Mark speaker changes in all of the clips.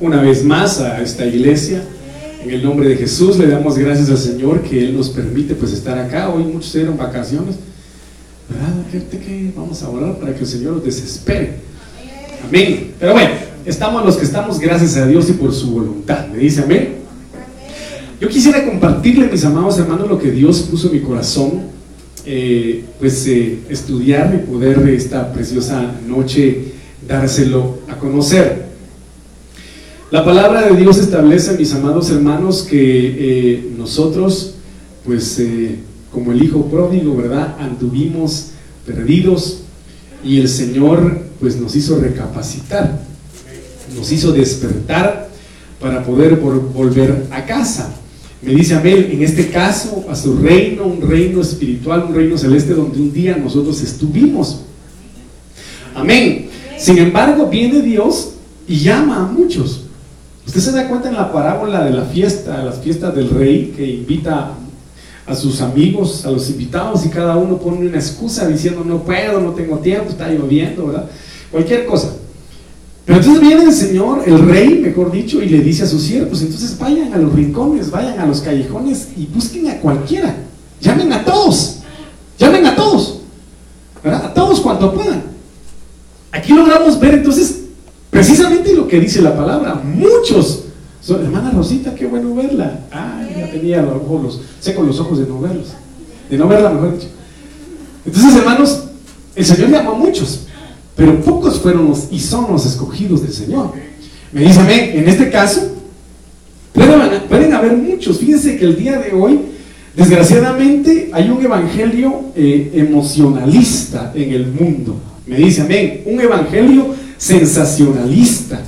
Speaker 1: una vez más a esta iglesia. En el nombre de Jesús le damos gracias al Señor que Él nos permite pues estar acá. Hoy muchos dieron vacaciones. ¿Verdad? Gente que vamos a orar para que el Señor los desespere. Amén. Pero bueno, estamos los que estamos gracias a Dios y por su voluntad. ¿Me dice amén? Yo quisiera compartirle, mis amados hermanos, lo que Dios puso en mi corazón, eh, pues eh, estudiar y poder esta preciosa noche dárselo a conocer. La palabra de Dios establece, mis amados hermanos, que eh, nosotros, pues como el hijo pródigo, ¿verdad? Anduvimos perdidos y el Señor, pues nos hizo recapacitar, nos hizo despertar para poder volver a casa. Me dice Amel, en este caso, a su reino, un reino espiritual, un reino celeste donde un día nosotros estuvimos. Amén. Sin embargo, viene Dios y llama a muchos. Usted se da cuenta en la parábola de la fiesta, las fiestas del rey, que invita a sus amigos, a los invitados, y cada uno pone una excusa diciendo no puedo, no tengo tiempo, está lloviendo, ¿verdad? Cualquier cosa. Pero entonces viene el Señor, el rey, mejor dicho, y le dice a sus siervos, entonces vayan a los rincones, vayan a los callejones y busquen a cualquiera. Llamen a todos. Llamen a todos. ¿verdad? A todos cuanto puedan. Aquí logramos ver entonces precisamente lo que dice la palabra. Muchos. hermana Rosita, qué bueno verla. Ay, ya tenía los ojos, seco los ojos de no verlos. De no verla, mejor dicho. Entonces, hermanos, el Señor llamó a muchos pero pocos fueron los y son los escogidos del Señor. Me dice, en este caso, pueden, haber muchos. Fíjense que el día de hoy, desgraciadamente, hay un evangelio eh, emocionalista en el mundo. Me dice, amén, un evangelio sensacionalista,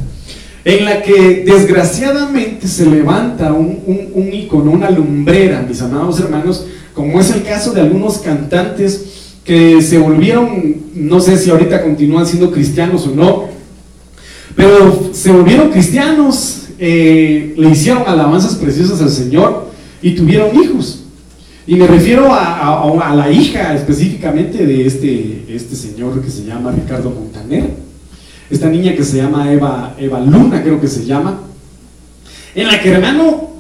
Speaker 1: en la que desgraciadamente se levanta un, un, icono, una lumbrera, mis amados hermanos, como es el caso de algunos cantantes que se volvieron, no sé si ahorita continúan siendo cristianos o no, pero se volvieron cristianos, eh, le hicieron alabanzas preciosas al Señor y tuvieron hijos. Y me refiero a, la hija específicamente de este, este señor que se llama Ricardo Montaner, esta niña que se llama Eva, Eva Luna, creo que se llama, en la que hermano,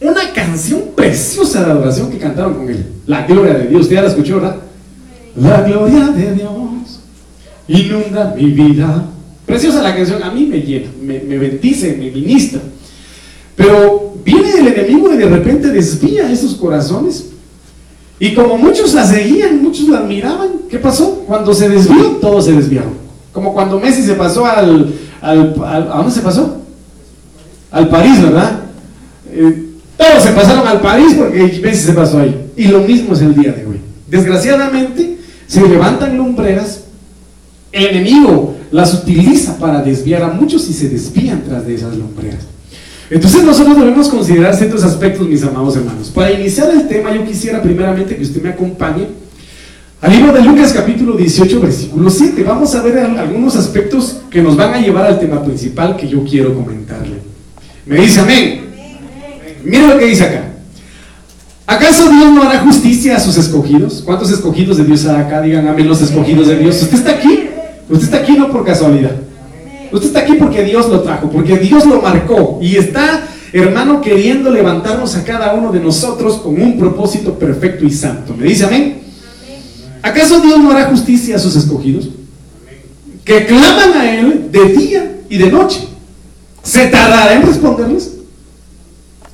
Speaker 1: una canción preciosa de adoración que cantaron con él, la gloria de Dios, usted ya la escuchó, ¿verdad? La gloria de Dios inunda mi vida. Preciosa la canción, a mí me llena, me, bendice, me ministra. Pero viene el enemigo y de repente desvía esos corazones. Y como muchos la seguían, muchos la admiraban, ¿qué pasó? Cuando se desvió, todos se desviaron. Como cuando Messi se pasó al, al, ¿a dónde se pasó? Al París, ¿verdad? Eh, todos se pasaron al París porque Messi se pasó ahí. Y lo mismo es el día de hoy. Desgraciadamente, se levantan lumbreras, el enemigo las utiliza para desviar a muchos y se desvían tras de esas lumbreras. Entonces nosotros debemos considerar ciertos aspectos, mis amados hermanos. Para iniciar el tema, yo quisiera primeramente que usted me acompañe al libro de Lucas capítulo 18, versículo 7. Vamos a ver algunos aspectos que nos van a llevar al tema principal que yo quiero comentarle. Me dice amén. Mira lo que dice acá. ¿Acaso Dios no hará justicia a sus escogidos? ¿Cuántos escogidos de Dios hay acá? Digan amén los escogidos de Dios. Usted está aquí. Usted está aquí no por casualidad. Usted está aquí porque Dios lo trajo, porque Dios lo marcó y está, hermano, queriendo levantarnos a cada uno de nosotros con un propósito perfecto y santo. ¿Me dice amén? ¿Acaso Dios no hará justicia a sus escogidos? Que claman a Él de día y de noche. ¿Se tardará en responderles?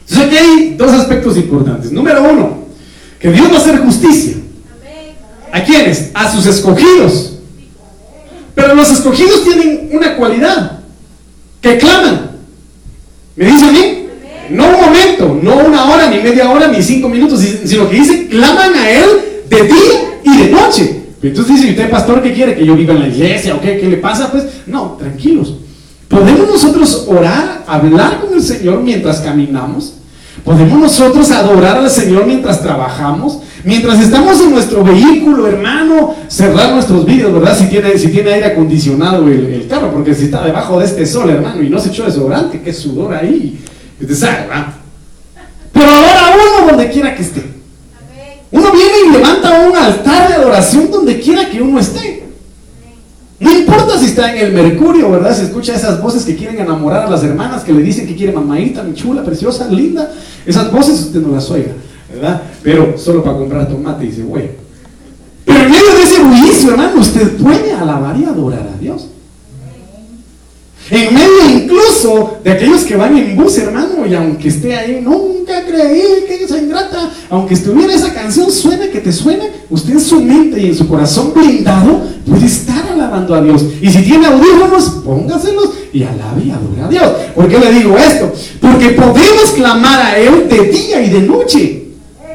Speaker 1: Entonces aquí hay dos aspectos importantes. Número uno, que Dios va a hacer justicia. ¿A quiénes? A sus escogidos. Pero los escogidos tienen una cualidad, que claman. ¿Me dice a mí? No un momento, no una hora, ni media hora, ni cinco minutos, sino que dice, claman a Él de día y de noche. Entonces dice, ¿usted pastor qué quiere? ¿Que yo viva en la iglesia o qué? ¿Qué le pasa? Pues no, tranquilos. ¿Podemos nosotros orar, hablar con el Señor mientras caminamos? ¿Podemos nosotros adorar al Señor mientras trabajamos? Mientras estamos en nuestro vehículo, hermano, cerrar nuestros vídeos, ¿verdad? Si tiene, si tiene aire acondicionado el, carro, porque si está debajo de este sol, hermano, y no se echó desodorante, que sudor ahí. Sabe, ¿verdad? Pero ahora uno donde quiera que esté. Uno viene y levanta un altar de adoración donde quiera que uno esté. No importa si está en el mercurio, ¿verdad? Se escucha esas voces que quieren enamorar a las hermanas, que le dicen que quiere mamadita, mi chula, preciosa, linda. Esas voces usted no las oiga, ¿verdad? Pero solo para comprar tomate, dice, güey. Pero en medio de ese bullicio, hermano, usted puede alabar y adorar a Dios. En medio incluso de aquellos que van en bus, hermano, y aunque esté ahí, nunca creí que esa ingrata, aunque estuviera esa canción, suene que te suene, usted en su mente y en su corazón blindado puede estar alabando a Dios. Y si tiene audífonos, póngaselos y alabe y adore a Dios. ¿Por qué le digo esto? Porque podemos clamar a Él de día y de noche,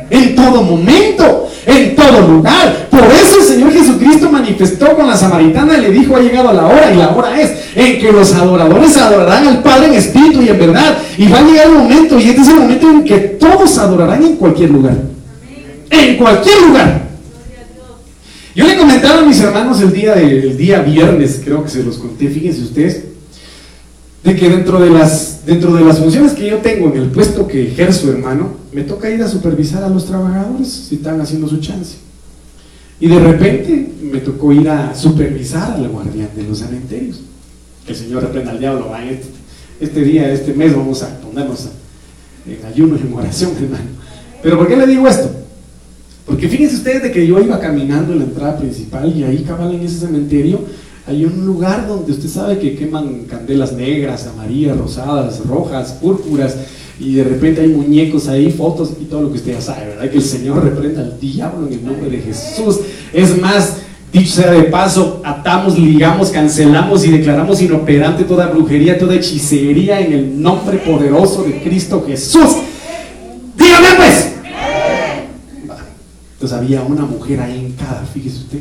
Speaker 1: en todo momento en todo lugar. Por eso el Señor Jesucristo manifestó con la samaritana y le dijo, ha llegado la hora, y la hora es en que los adoradores adorarán al Padre en espíritu y en verdad. Y va a llegar el momento, y este es el momento en que todos adorarán en cualquier lugar. En cualquier lugar. Yo le comentaba a mis hermanos el día, el día viernes, creo que se los conté, fíjense ustedes, de que dentro de, las, dentro de las funciones que yo tengo en el puesto que ejerzo, hermano, me toca ir a supervisar a los trabajadores si están haciendo su chance. Y de repente me tocó ir a supervisar al guardián de los cementerios. El Señor reprenda al diablo. Este, este, día, este mes vamos a ponernos en ayuno y en oración, hermano. Pero ¿por qué le digo esto? Porque fíjense ustedes de que yo iba caminando en la entrada principal y ahí cabal en ese cementerio hay un lugar donde usted sabe que queman candelas negras, amarillas, rosadas, rojas, púrpuras, y de repente hay muñecos ahí, fotos y todo lo que usted ya sabe, ¿verdad? Que el Señor reprenda al diablo en el nombre de Jesús. Es más, dicho sea de paso, atamos, ligamos, cancelamos y declaramos inoperante toda brujería, toda hechicería en el nombre poderoso de Cristo Jesús. Dígame pues. Entonces había una mujer ahí en cada, fíjese usted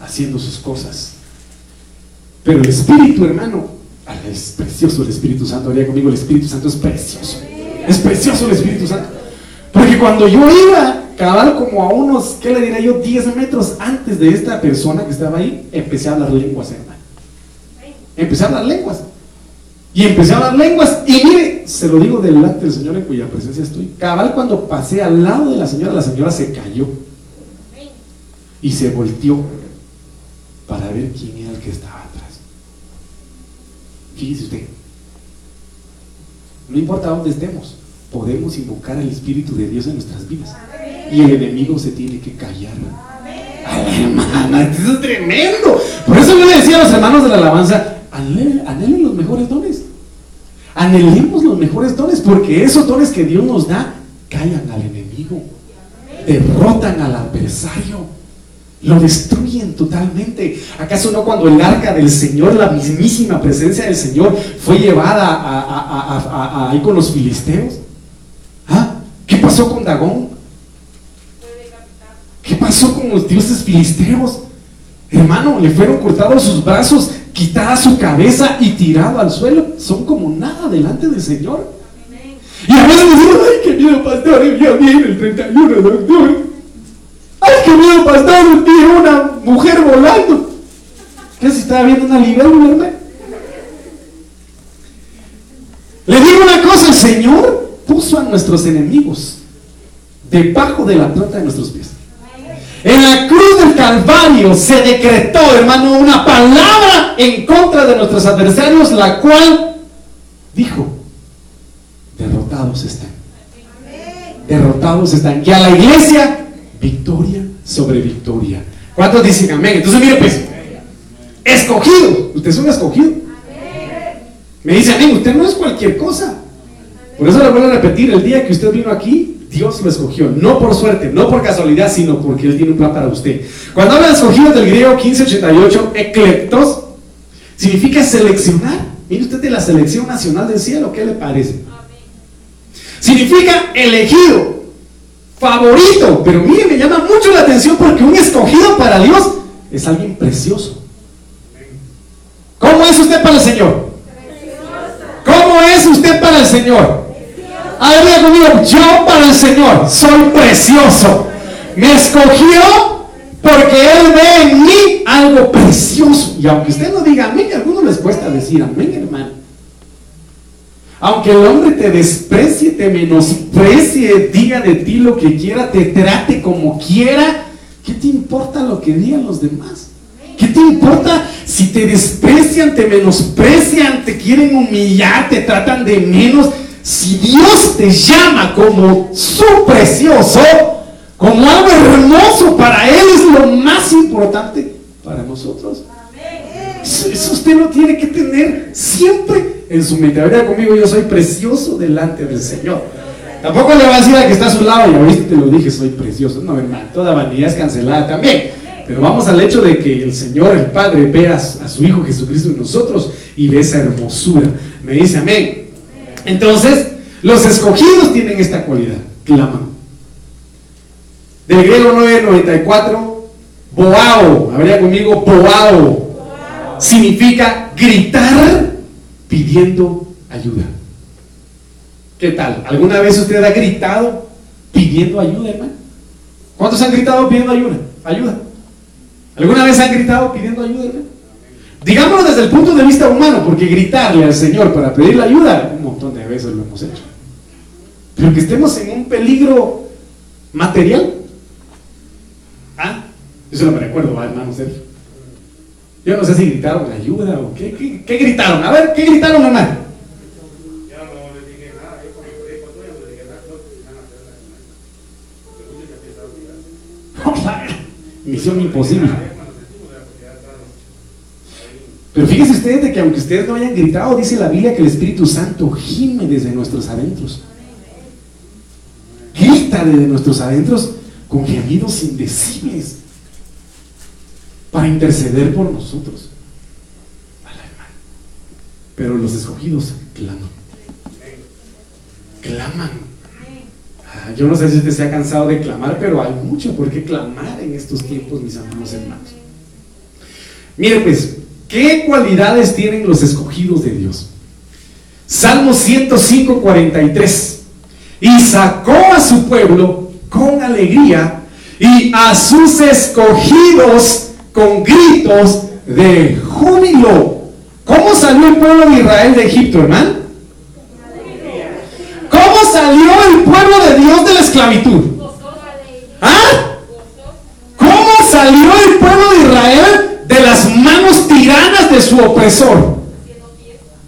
Speaker 1: haciendo sus cosas. Pero el Espíritu, hermano, es precioso el Espíritu Santo. Haría conmigo, el Espíritu Santo es precioso. Es precioso el Espíritu Santo. Porque cuando yo iba, cada como a unos, ¿qué le diré yo? 10 metros antes de esta persona que estaba ahí, empecé a hablar lenguas, hermano. Empecé a hablar lenguas. Y empecé a hablar lenguas. Y mire, se lo digo delante del Señor en cuya presencia estoy. Cabal, cuando pasé al lado de la señora, la señora se cayó. Y se volteó para ver quién era el que estaba atrás. Fíjese usted, no importa dónde estemos, podemos invocar al Espíritu de Dios en nuestras vidas. Y el enemigo se tiene que callar. Hermana, eso es tremendo. Por eso yo le decía a los hermanos de la alabanza, anhelen, los mejores dones. Anhelemos los mejores dones, porque esos dones que Dios nos da callan al enemigo, derrotan al adversario lo destruyen totalmente. ¿Acaso no cuando el arca del Señor, la mismísima presencia del Señor, fue llevada ahí con los filisteos? ¿Ah? ¿Qué pasó con Dagón? ¿Qué pasó con los dioses filisteos? Hermano, le fueron cortados sus brazos, quitada su cabeza y tirado al suelo. Son como nada delante del Señor. Y a veces decimos, ay, qué miedo, pastor, ya viene el 31 de octubre. ¡Ay, qué miedo, pastor! Vi una mujer volando. ¿Qué si estaba viendo una libélula? Le digo una cosa, el Señor puso a nuestros enemigos debajo de la planta de nuestros pies. En la cruz del Calvario se decretó, hermano, una palabra en contra de nuestros adversarios, la cual dijo, derrotados están. Derrotados están. Y a la iglesia victoria sobre victoria. ¿Cuántos dicen amén? Entonces, mire, pues, escogido. Usted es un escogido. Me dice amén, usted no es cualquier cosa. Por eso le voy a repetir, el día que usted vino aquí, Dios lo escogió. No por suerte, no por casualidad, sino porque Él tiene un plan para usted. Cuando habla de escogido del griego 1588, ecleptos, significa seleccionar. Mire usted de la selección nacional del cielo, ¿qué le parece? Significa elegido, favorito. Pero mire, me llama mucho la atención porque un escogido para Dios es alguien precioso. ¿Cómo es usted para el Señor? ¿Cómo es usted para el Señor? A ver, yo para el Señor soy precioso. Me escogió porque Él ve en mí algo precioso. Y aunque usted no diga amén, a algunos les cuesta decir amén, hermano. Aunque el hombre te desprecie, te menosprecie, diga de ti lo que quiera, te trate como quiera, ¿qué te importa lo que digan los demás? ¿Qué te importa si te desprecian, te menosprecian, te quieren humillar, te tratan de menos? Si Dios te llama como su precioso, como algo hermoso para Él, es lo más importante para nosotros. Eso, usted lo tiene que tener siempre en su mente. Ahora conmigo, yo soy precioso delante del Señor. Tampoco le va a decir a que está a su lado, y ahorita te lo dije, soy precioso. No, hermano, toda vanidad es cancelada también. Pero vamos al hecho de que el Señor, el Padre, vea a su Hijo Jesucristo en nosotros y ve esa hermosura. Me dice amén. Entonces, los escogidos tienen esta cualidad, claman. Del griego 994, boao, habría conmigo boao, significa gritar pidiendo ayuda. ¿Qué tal? ¿Alguna vez usted ha gritado pidiendo ayuda, hermano? ¿Cuántos han gritado pidiendo ayuda? Ayuda. ¿Alguna vez han gritado pidiendo ayuda? Digámoslo desde el punto de vista humano, porque gritarle al Señor para pedirle ayuda, un montón de veces lo hemos hecho. Pero que estemos en un peligro material. Ah, eso no me recuerdo, hermano Sergio. Yo no sé si gritaron ayuda o qué, qué, gritaron. A ver, ¿qué gritaron, hermano? Misión imposible. Pero fíjese ustedes de que aunque ustedes no hayan gritado, dice la Biblia que el Espíritu Santo gime desde nuestros adentros. Grita desde nuestros adentros con gemidos indecibles para interceder por nosotros. Pero los escogidos claman. Claman. Ah, yo no sé si usted se ha cansado de clamar, pero hay mucho por qué clamar en estos tiempos, mis amados hermanos. Mire pues, ¿qué cualidades tienen los escogidos de Dios? Salmo 105, 43. Y sacó a su pueblo con alegría y a sus escogidos con gritos de júbilo. ¿Cómo salió el pueblo de Israel de Egipto, hermano? ¿Cómo salió el pueblo de Dios de la esclavitud? ¿Ah? ¿Cómo salió el pueblo de Israel de las manos tiranas de su opresor?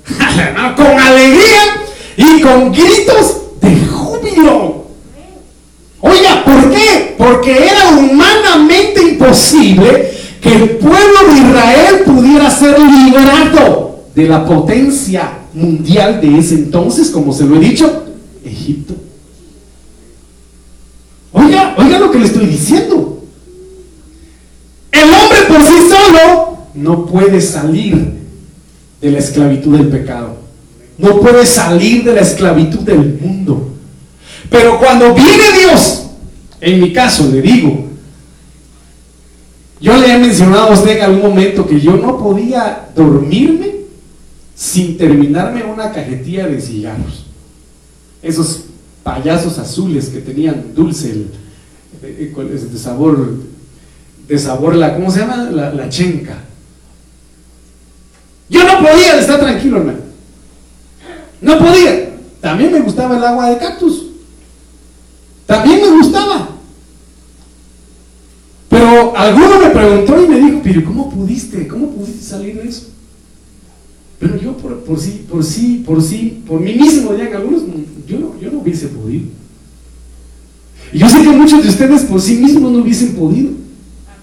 Speaker 1: con alegría y con gritos de júbilo. Oiga, ¿por qué? Porque era humanamente imposible que el pueblo de Israel pudiera ser liberado de la potencia mundial de ese entonces, como se lo he dicho, Egipto. Oiga, oiga lo que le estoy diciendo. El hombre por sí solo no puede salir de la esclavitud del pecado. No puede salir de la esclavitud del mundo. Pero cuando viene Dios, en mi caso le digo, yo le he mencionado a usted en algún momento que yo no podía dormirme sin terminarme una cajetilla de cigarros. Esos payasos azules que tenían dulce, el, de sabor, de sabor, la, ¿cómo se llama? La, la chenca. Yo no podía estar tranquilo, hermano. No podía. También me gustaba el agua de cactus. También me gustaba. Alguno me preguntó y me dijo, pero ¿cómo pudiste? ¿Cómo pudiste salir de eso? Pero yo por, sí, por sí, por sí, por mí mismo, digan algunos, yo no, yo no hubiese podido. Y yo sé que muchos de ustedes por sí mismos no hubiesen podido.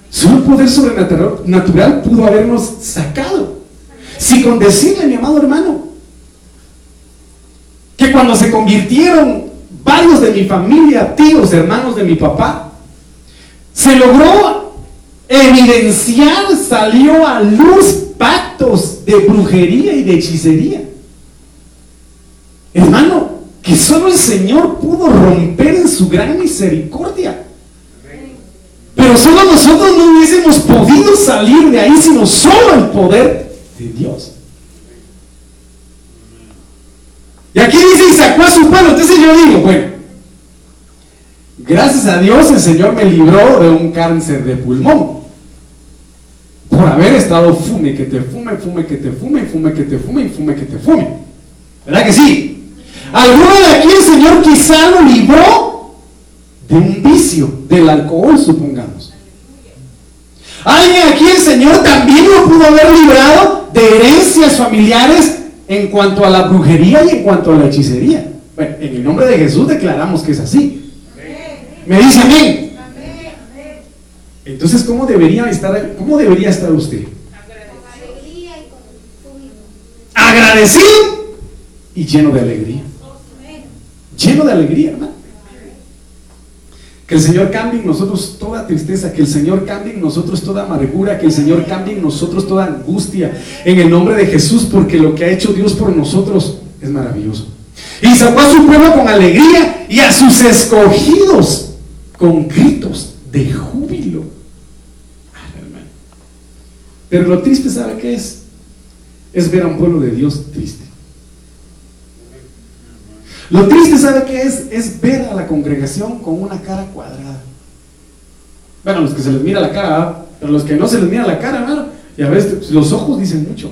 Speaker 1: Solo poder sobrenatural natural pudo habernos sacado. Si con decirle, mi amado hermano, que cuando se convirtieron varios de mi familia, tíos, hermanos de mi papá, se logró evidenciar, salió a luz pactos de brujería y de hechicería. Hermano, que solo el Señor pudo romper en su gran misericordia. Pero solo nosotros no hubiésemos podido salir de ahí, sino solo el poder de Dios. Y aquí dice, y sacó a su pueblo. Entonces yo digo, bueno, Gracias a Dios el Señor me libró de un cáncer de pulmón. Por haber estado fume, que te fume, fume, que te fume, fume, que te fume y fume, que te fume. ¿Verdad que sí? Alguno de aquí el Señor quizá lo libró de un vicio, del alcohol, supongamos. Alguien aquí el Señor también lo pudo haber librado de herencias familiares en cuanto a la brujería y en cuanto a la hechicería. Bueno, en el nombre de Jesús declaramos que es así. Me dice amén. Entonces, ¿cómo debería estar, cómo debería estar usted? Agradecido y lleno de alegría. Lleno de alegría, hermano. Que el Señor cambie en nosotros toda tristeza, que el Señor cambie en nosotros toda amargura, que el Señor cambie en nosotros toda angustia, en el nombre de Jesús, porque lo que ha hecho Dios por nosotros es maravilloso. Y sacó a su pueblo con alegría y a sus escogidos con gritos de júbilo. Pero lo triste, ¿sabe qué es? Es ver a un pueblo de Dios triste. Lo triste, ¿sabe qué es? Es ver a la congregación con una cara cuadrada. Bueno, los que se les mira la cara, pero los que no se les mira la cara, hermano, y a veces los ojos dicen mucho.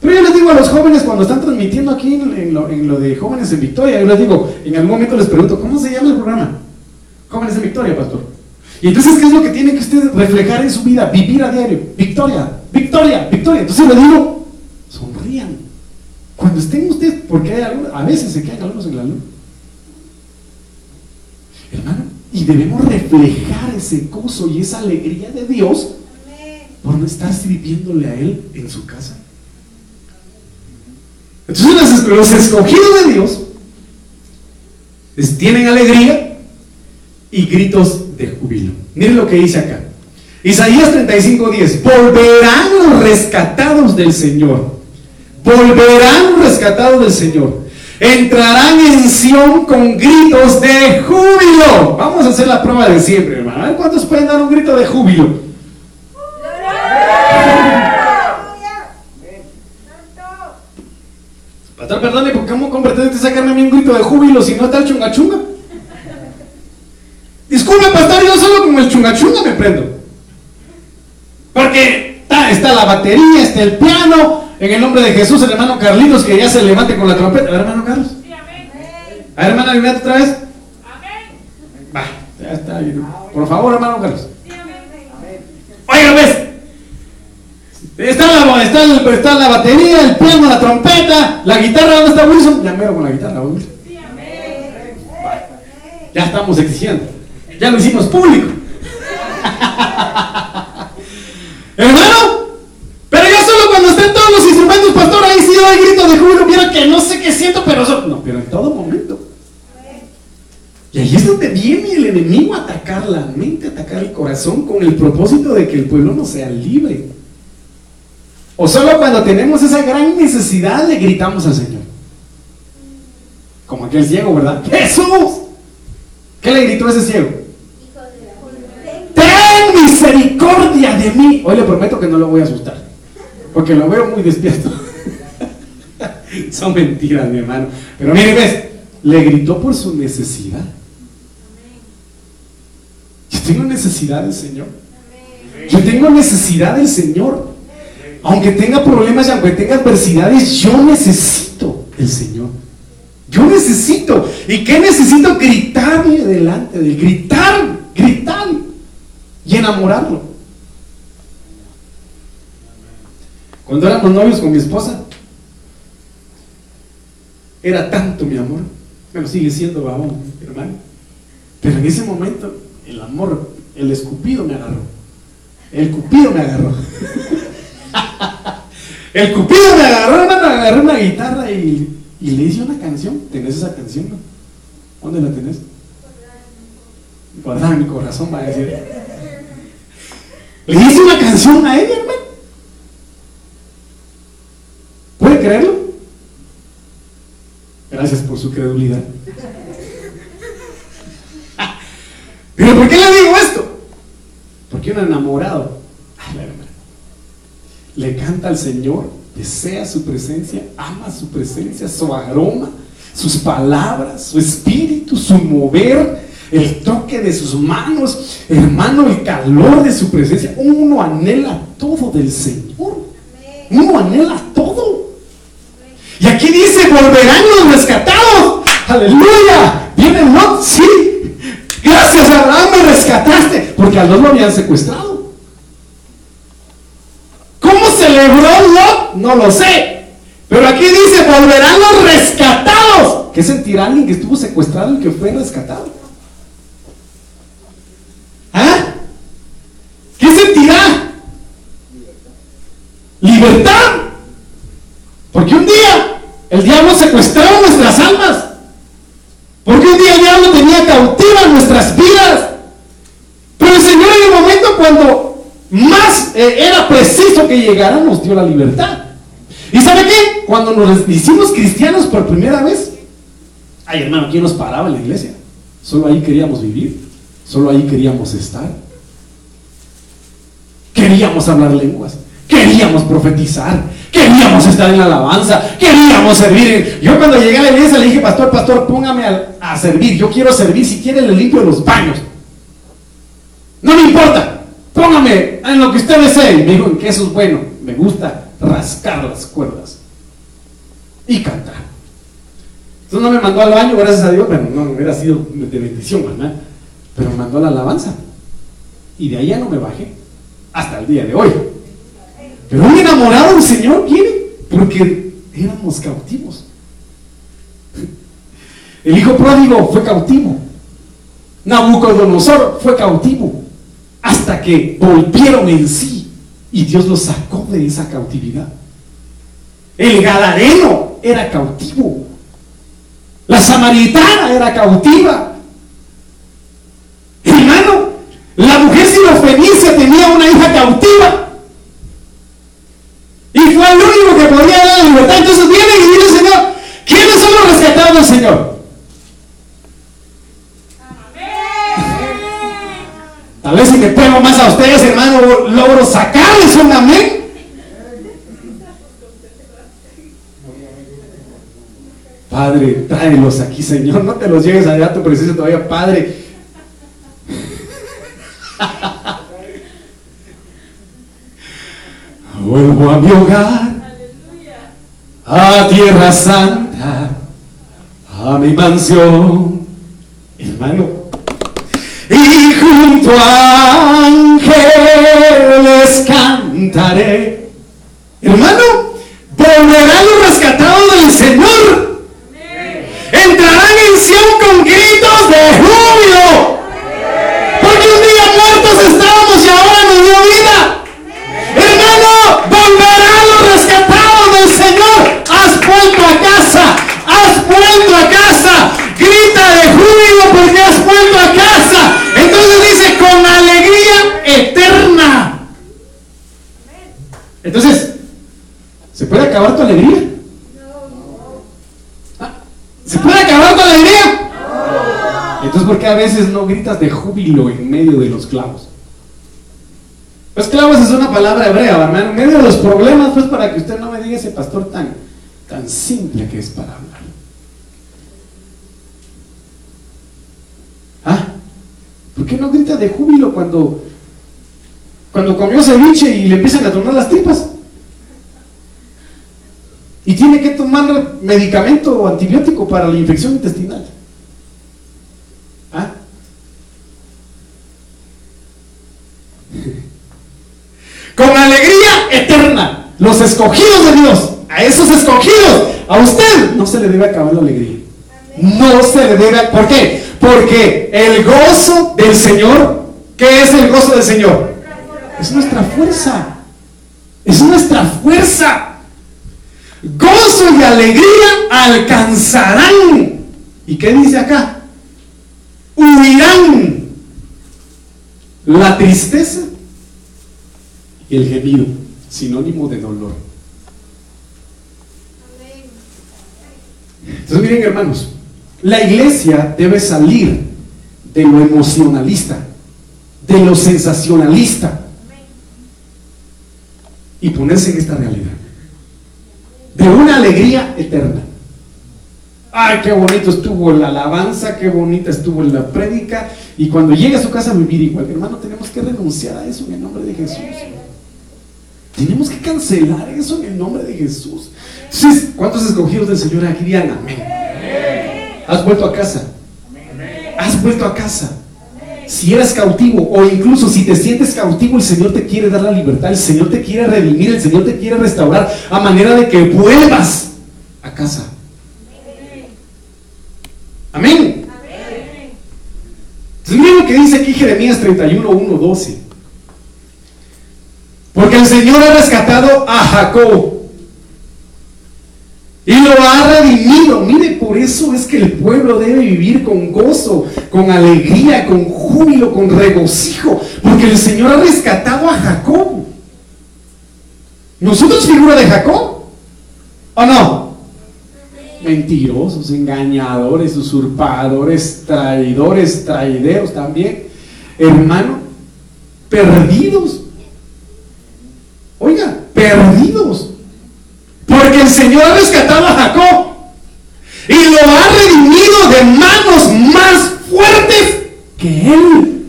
Speaker 1: Pero yo les digo a los jóvenes cuando están transmitiendo aquí en lo, en lo, de jóvenes en Victoria, yo les digo, en algún momento les pregunto, ¿cómo se llama el programa? Jóvenes en Victoria, pastor. Y entonces, ¿qué es lo que tiene que usted reflejar en su vida? Vivir a diario. Victoria, victoria, victoria. Entonces le digo, sonrían. Cuando estén ustedes, porque hay algunos, a veces se quedan algunos en la luz. Hermano, y debemos reflejar ese gozo y esa alegría de Dios por no estar sirviéndole a Él en su casa. Entonces los escogidos de Dios tienen alegría y gritos de júbilo. Miren lo que dice acá. Isaías 35:10. Volverán los rescatados del Señor volverán rescatados del Señor. Entrarán en Sion con gritos de júbilo. Vamos a hacer la prueba de siempre, hermano. Cuántos pueden dar un grito de júbilo. Pastor, perdone, ¿cómo, cómo pretende sacarme a mí un grito de júbilo si no está el chunga chunga? Disculpe, pastor, yo solo con el chunga chunga me prendo. Porque está, está la batería, está el piano, en el nombre de Jesús, el hermano Carlitos, que ya se levante con la trompeta. A ver, hermano Carlos. Sí, amén. A ver, hermana, levante otra vez. Amén. Va, ya está. Por favor, hermano Carlos. Sí, amén. Oiga, ves. Está la, batería, el piano, la trompeta, la guitarra. ¿Dónde está Wilson? Ya mero con la guitarra, Wilson. Ya estamos exigiendo. Ya lo hicimos público. Hermano, los instrumentos, pastor, ahí sí hay grito de júbilo, mira que no sé qué siento, pero no, pero en todo momento. Y ahí es donde viene el enemigo a atacar la mente, atacar el corazón con el propósito de que el pueblo no sea libre. O solo cuando tenemos esa gran necesidad le gritamos al Señor. Como aquel ciego, ¿verdad? Jesús. ¿Qué le gritó ese ciego? Ten misericordia de mí. Hoy le prometo que no lo voy a asustar. Porque lo veo muy despierto. Son mentiras, mi hermano. Pero mire, ves, le gritó por su necesidad. Yo tengo necesidad del Señor. Yo tengo necesidad del Señor. Aunque tenga problemas y aunque tenga adversidades, yo necesito el Señor. Yo necesito. ¿Y qué necesito? Gritarle delante de él. Gritar, gritar y enamorarlo. Cuando éramos novios con mi esposa, era tanto mi amor, pero sigue siendo aún, hermano. Pero en ese momento, el amor, el escupido me agarró. El cupido me agarró. el cupido me agarró, hermano, agarré una guitarra y, le hice una canción. ¿Tenés esa canción? No? ¿Dónde la tenés? Guardada en mi corazón, va a decir. Le hice una canción a ella, hermano. ¿Puede creerlo? Gracias por su credulidad. Pero ¿por qué le digo esto? Porque un enamorado le canta al Señor, desea su presencia, ama su presencia, su aroma, sus palabras, su espíritu, su mover, el toque de sus manos, hermano, el calor de su presencia. Uno anhela todo del Señor. Uno anhela todo. Y aquí dice, volverán los rescatados. Aleluya. Viene Lot, sí. Gracias a Abraham me rescataste. Porque a lo habían secuestrado. ¿Cómo celebró Lot? No lo sé. Pero aquí dice, volverán los rescatados. ¿Qué sentirá alguien que estuvo secuestrado y que fue rescatado? ¿Ah? ¿Qué sentirá? Libertad. Porque un día el diablo secuestró nuestras almas. Porque un día el diablo tenía cautivas nuestras vidas. Pero el Señor en el momento cuando más eh, era preciso que llegara nos dio la libertad. ¿Y sabe qué? Cuando nos hicimos cristianos por primera vez, ay hermano, ¿quién nos paraba en la iglesia? Solo ahí queríamos vivir, solo ahí queríamos estar. Queríamos hablar lenguas, queríamos profetizar, queríamos estar en la alabanza, queríamos servir. Yo cuando llegué a la iglesia le dije, pastor, pastor, póngame a, servir, yo quiero servir, si quiere le limpio los baños. No me importa, póngame en lo que usted desee. Y me dijo, que eso es bueno, me gusta rascar las cuerdas y cantar. Entonces no me mandó al baño, gracias a Dios, bueno, no hubiera sido de bendición, ¿verdad? Pero me mandó a la alabanza. Y de ya no me bajé, hasta el día de hoy. Pero un enamorado del Señor viene porque éramos cautivos. El hijo pródigo fue cautivo. Nabucodonosor fue cautivo. Hasta que volvieron en sí y Dios los sacó de esa cautividad. El gadareno era cautivo. La samaritana era cautiva. Hermano, la mujer sirofenicia tenía una hija cautiva. Y fue el único que podía dar la libertad. Entonces viene y dice Señor, ¿quiénes son los rescatados Señor? Vez si me pego más a ustedes, hermano, logro sacarles un amén. Padre, tráelos aquí, Señor. No te los llegues allá a tu presencia todavía, Padre. Vuelvo a mi hogar, a tierra santa, a mi mansión, hermano. Y junto a ángeles cantaré, hermano. Volverán los rescatados del Señor. Entrarán en Sion con gritos de júbilo. Porque un día muertos estábamos y ahora nos dio vida. Hermano, volverán los rescatados del Señor. Has vuelto a casa. Has vuelto a casa. Grita de júbilo porque has vuelto a casa. Entonces dice con alegría eterna. Entonces, ¿se puede acabar tu alegría? ¿Ah? ¿Se puede acabar tu alegría? Entonces, ¿por qué a no gritas de júbilo en medio de los clavos? Los clavos es una palabra hebrea. En medio de los problemas, pues para que usted no me diga ese pastor tan, tan simple que es para hablar. ¿Ah? ¿Por qué no grita de júbilo cuando, cuando comió ceviche y le empiezan a tornar las tripas? Y tiene que tomar medicamento o antibiótico para la infección intestinal. Con alegría eterna, los escogidos de Dios, a esos escogidos, a usted no se le debe acabar la alegría. No se le debe, ¿por qué? Porque el gozo del Señor, ¿qué es el gozo del Señor? Es nuestra fuerza. Es nuestra fuerza. Gozo y alegría alcanzarán. ¿Y qué dice acá? Huirán la tristeza el gemido, sinónimo de dolor. Entonces miren hermanos, la iglesia debe salir de lo emocionalista, de lo sensacionalista y ponerse en esta realidad. De una alegría eterna. Ay, qué bonito estuvo la alabanza, qué bonita estuvo la prédica. Y cuando llegue a su casa a vivir igual, hermano, tenemos que renunciar a eso en el nombre de Jesús. Tenemos que cancelar eso en el nombre de Jesús. Entonces, ¿cuántos escogidos del Señor aquí amén? Has vuelto a casa. Has vuelto a casa. Si eres cautivo o incluso si te sientes cautivo, el Señor te quiere dar la libertad, el Señor te quiere redimir, el Señor te quiere restaurar a manera de que vuelvas a casa. Amén. Entonces, miren lo que dice aquí Jeremías 31, 1, 12. Porque el Señor ha rescatado a Jacob y lo ha redimido. Mire, por eso es que el pueblo debe vivir con gozo, con alegría, con júbilo, con regocijo. Porque el Señor ha rescatado a Jacob. ¿Nosotros figura de Jacob? ¿O no? Mentirosos, engañadores, usurpadores, traidores, traideros también. Hermano, perdidos. Oiga, perdidos. Porque el Señor ha rescatado a Jacob y lo ha redimido de manos más fuertes que él.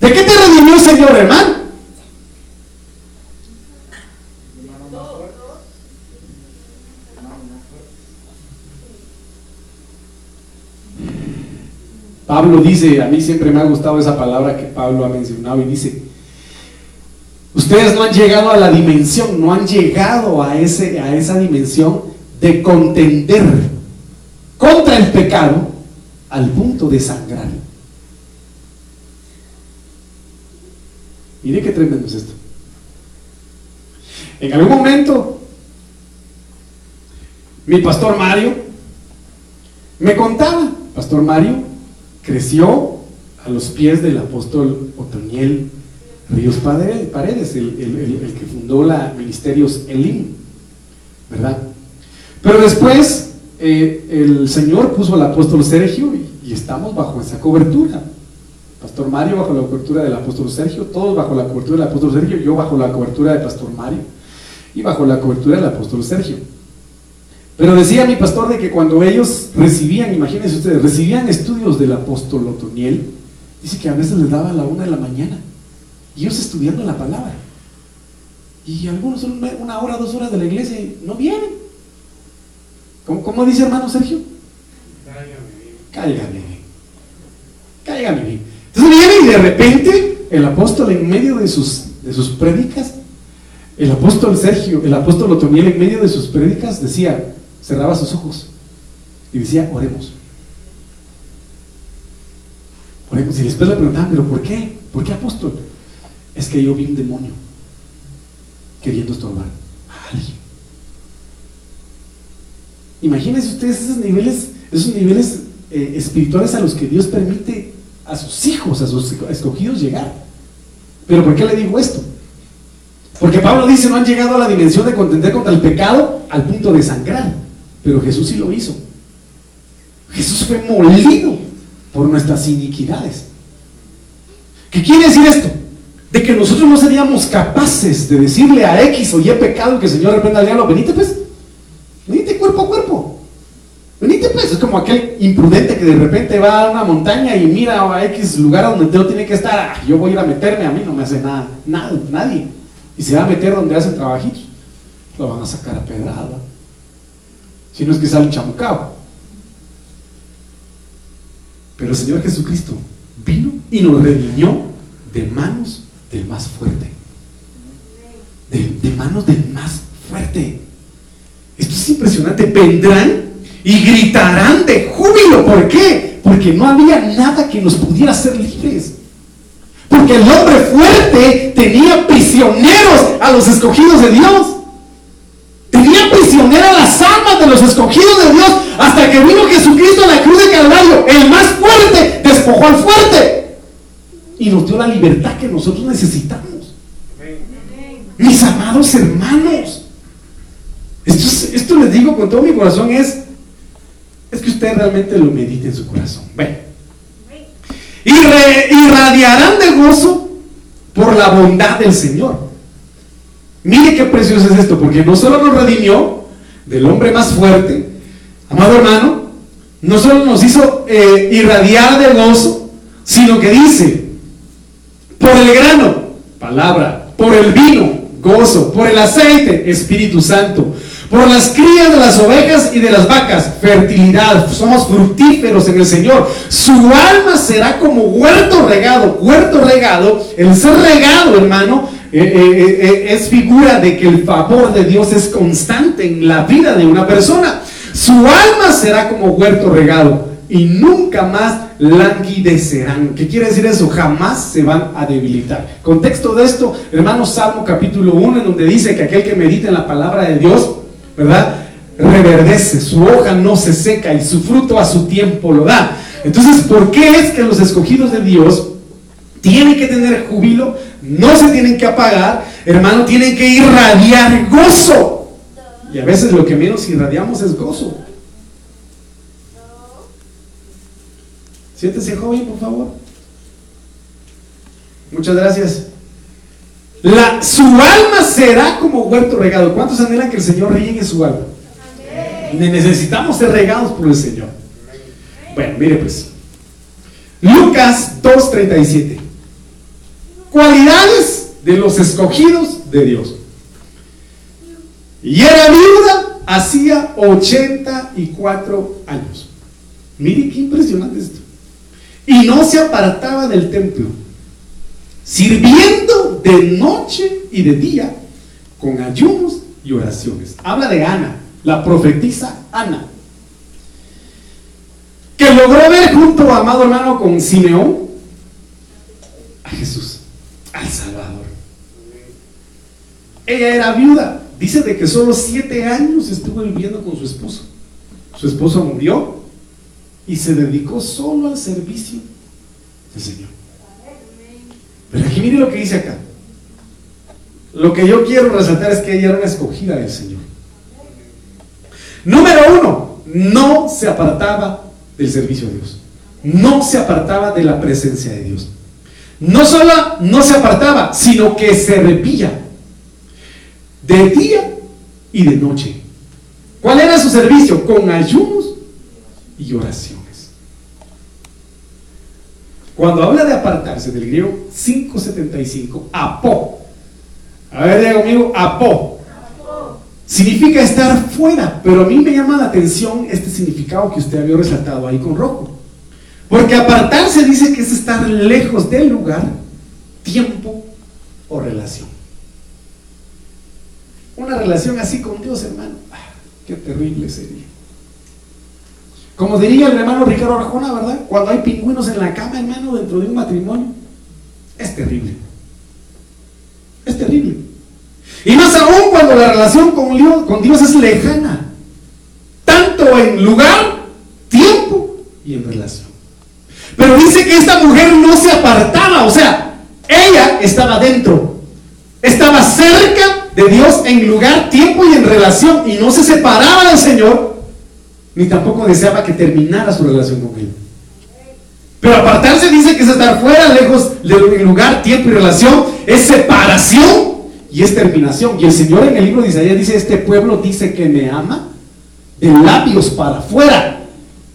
Speaker 1: ¿De qué te redimió el Señor, hermano? Pablo dice, a mí siempre me ha gustado esa palabra que Pablo ha mencionado y dice, ustedes no han llegado a la dimensión, no han llegado a, ese, a esa dimensión de contender contra el pecado al punto de sangrar. Mire qué tremendo es esto. En algún momento, mi pastor Mario me contaba, pastor Mario creció a los pies del apóstol Otoniel Ríos Paredes, el, que fundó la Ministerios Elim, ¿verdad? Pero después eh, el Señor puso al apóstol Sergio y, estamos bajo esa cobertura. Pastor Mario bajo la cobertura del apóstol Sergio, todos bajo la cobertura del apóstol Sergio, yo bajo la cobertura del pastor Mario y bajo la cobertura del apóstol Sergio. Pero decía mi pastor de que cuando ellos recibían, imagínense ustedes, recibían estudios del apóstol Otoniel, dice que a veces les daba a la una de la mañana y ellos estudiando la palabra. Y algunos son una hora, dos horas de la iglesia y no vienen. ¿Cómo, dice hermano Sergio? Cállame. Cállame. Entonces viene y de repente el apóstol en medio de sus, de sus prédicas, el apóstol Sergio, el apóstol Otoniel en medio de sus prédicas decía, cerraba sus ojos y decía, oremos. Oremos. Y después le preguntaban, ¿pero por qué? ¿Por qué apóstol? Es que yo vi un demonio queriendo estorbar a alguien. Imagínense ustedes esos niveles, esos niveles eh, espirituales a los que Dios permite a sus hijos, a sus escogidos llegar. Pero ¿por qué le digo esto? Porque Pablo dice, no han llegado a la dimensión de contender contra el pecado al punto de sangrar. Pero Jesús sí lo hizo. Jesús fue molido por nuestras iniquidades. ¿Qué quiere decir esto? De que nosotros no seríamos capaces de decirle a X o Y pecado que el Señor reprenda al diablo, venite pues, venite cuerpo a cuerpo. Venite pues, es como aquel imprudente que de repente va a una montaña y mira a X lugar donde no tiene que estar. Ah, yo voy a ir a meterme, a mí no me hace nada, nada, nadie. Y se va a meter donde hacen trabajitos. Lo van a sacar a pedrada si no es que sale chamucado. Pero el Señor Jesucristo vino y nos redimió de manos del más fuerte. De, manos del más fuerte. Esto es impresionante. Vendrán y gritarán de júbilo. ¿Por qué? Porque no había nada que nos pudiera hacer libres. Porque el hombre fuerte tenía prisioneros a los escogidos de Dios. Tenía prisionera las almas de los escogidos de Dios hasta que vino Jesucristo a la cruz de Calvario. El más fuerte despojó al fuerte y nos dio la libertad que nosotros necesitamos. Mis amados hermanos, esto, esto les digo con todo mi corazón es, es que usted realmente lo medite en su corazón. Y irradiarán de gozo por la bondad del Señor. Mire qué precioso es esto, porque no solo nos redimió del hombre más fuerte, amado hermano, no solo nos hizo eh, irradiar de gozo, sino que dice, por el grano, palabra, por el vino, gozo, por el aceite, Espíritu Santo, Por las crías de las ovejas y de las vacas, fertilidad, somos fructíferos en el Señor. Su alma será como huerto regado, huerto regado, el ser regado, hermano, eh, eh, eh, es figura de que el favor de Dios es constante en la vida de una persona. Su alma será como huerto regado y nunca más languidecerán. ¿Qué quiere decir eso? Jamás se van a debilitar. Contexto de esto, hermanos, Salmo capítulo 1, en donde dice que aquel que medita en la palabra de Dios, ¿verdad? Reverdece, su hoja no se seca y su fruto a su tiempo lo da. Entonces, ¿por qué es que los escogidos de Dios tienen que tener júbilo? No se tienen que apagar, hermano, tienen que irradiar gozo. Y a veces lo que menos irradiamos es gozo. Siéntese joven, por favor. Muchas gracias. La, su alma será como huerto regado. ¿Cuántos anhelan que el Señor riegue su alma? Necesitamos ser regados por el Señor. Bueno, mire pues. Lucas 2.37. Cualidades de los escogidos de Dios. Y era viuda hacía 84 años. Mire qué impresionante esto y no se apartaba del templo, sirviendo de noche y de día con ayunos y oraciones. Habla de Ana, la profetisa Ana, que logró ver junto amado hermano con Simeón a Jesús, al Salvador. Ella era viuda, dice de que solo siete años estuvo viviendo con su esposo. Su esposo murió y se dedicó solo al servicio del Señor. Pero aquí mire lo que dice acá. Lo que yo quiero resaltar es que ella era una escogida del Señor. Número uno, no se apartaba del servicio a Dios. No se apartaba de la presencia de Dios. No solo no se apartaba, sino que se repilla de día y de noche. ¿Cuál era su servicio? Con ayunos y oraciones. Cuando habla de apartarse del griego 575, apó. A ver, diga conmigo, apó. Significa estar fuera, pero a mí me llama la atención este significado que usted había resaltado ahí con rojo. Porque apartarse dice que es estar lejos del lugar, tiempo o relación. Una relación así con Dios, hermano, ah, qué terrible sería. Como diría el hermano Ricardo Arjona, ¿verdad? Cuando hay pingüinos en la cama, hermano, dentro de un matrimonio. Es terrible. Es terrible. Y más aún cuando la relación con Dios, con Dios es lejana. Tanto en lugar, tiempo y en relación. Pero dice que esta mujer no se apartaba. O sea, ella estaba dentro. Estaba cerca de Dios en lugar, tiempo y en relación. Y no se separaba del Señor ni tampoco deseaba que terminara su relación con él. Pero apartarse dice que es estar fuera, lejos del lugar, tiempo y relación, es separación y es terminación. Y el Señor en el libro de Isaías dice, este pueblo dice que me ama de labios para afuera,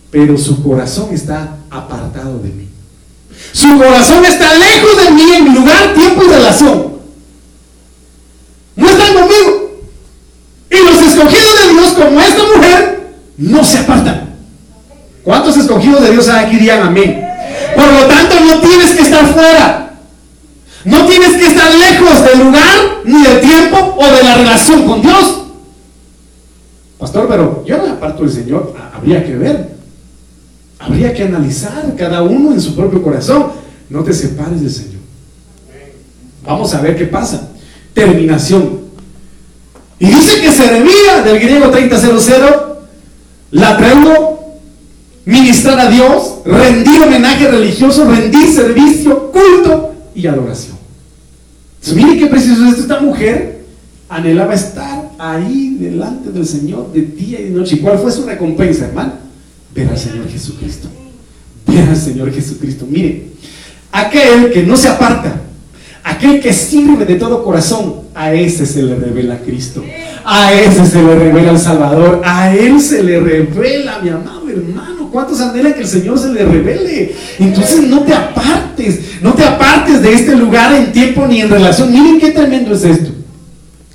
Speaker 1: pero su corazón está apartado de mí. Su corazón está lejos de mí en lugar, tiempo y relación. No están conmigo. Y los escogidos de Dios, como esta no se apartan. ¿Cuántos escogidos de Dios hay aquí digan amén? Por lo tanto, no tienes que estar fuera. No tienes que estar lejos del lugar, ni del tiempo o de la relación con Dios. Pastor, pero yo no aparto del Señor. Habría que ver. Habría que analizar cada uno en su propio corazón. No te separes del Señor. Vamos a ver qué pasa. Terminación. Y dice que se debía del griego 3000 la traigo ministrar a Dios, rendir homenaje religioso, rendir servicio, culto y adoración. Entonces, mire qué precioso es esto. Esta mujer anhelaba estar ahí delante del Señor de día y de noche. ¿Y cuál fue su recompensa, hermano? Ver al Señor Jesucristo. Ver al Señor Jesucristo. Mire, aquel que no se aparta, aquel que sirve de todo corazón, a ese se le revela Cristo. A ese se le revela el Salvador. A él se le revela, mi amado hermano. ¿Cuántos anhelan que el Señor se le revele? Entonces no te apartes. No te apartes de este lugar en tiempo ni en relación. Miren qué tremendo es esto.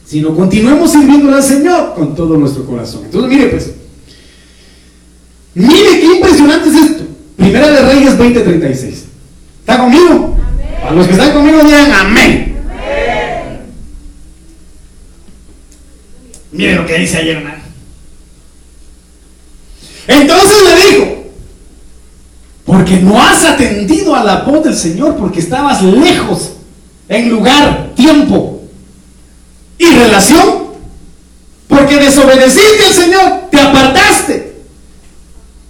Speaker 1: sino continuemos sirviendo al Señor con todo nuestro corazón. Entonces, mire pues, mire qué impresionante es esto. Primera de Reyes 20:36. ¿Está conmigo? A los que están conmigo digan amén. Mire lo que dice ayer, hermano. Entonces le dijo, porque no has atendido a la voz del Señor, porque estabas lejos en lugar, tiempo y relación, porque desobedeciste al Señor, te apartaste,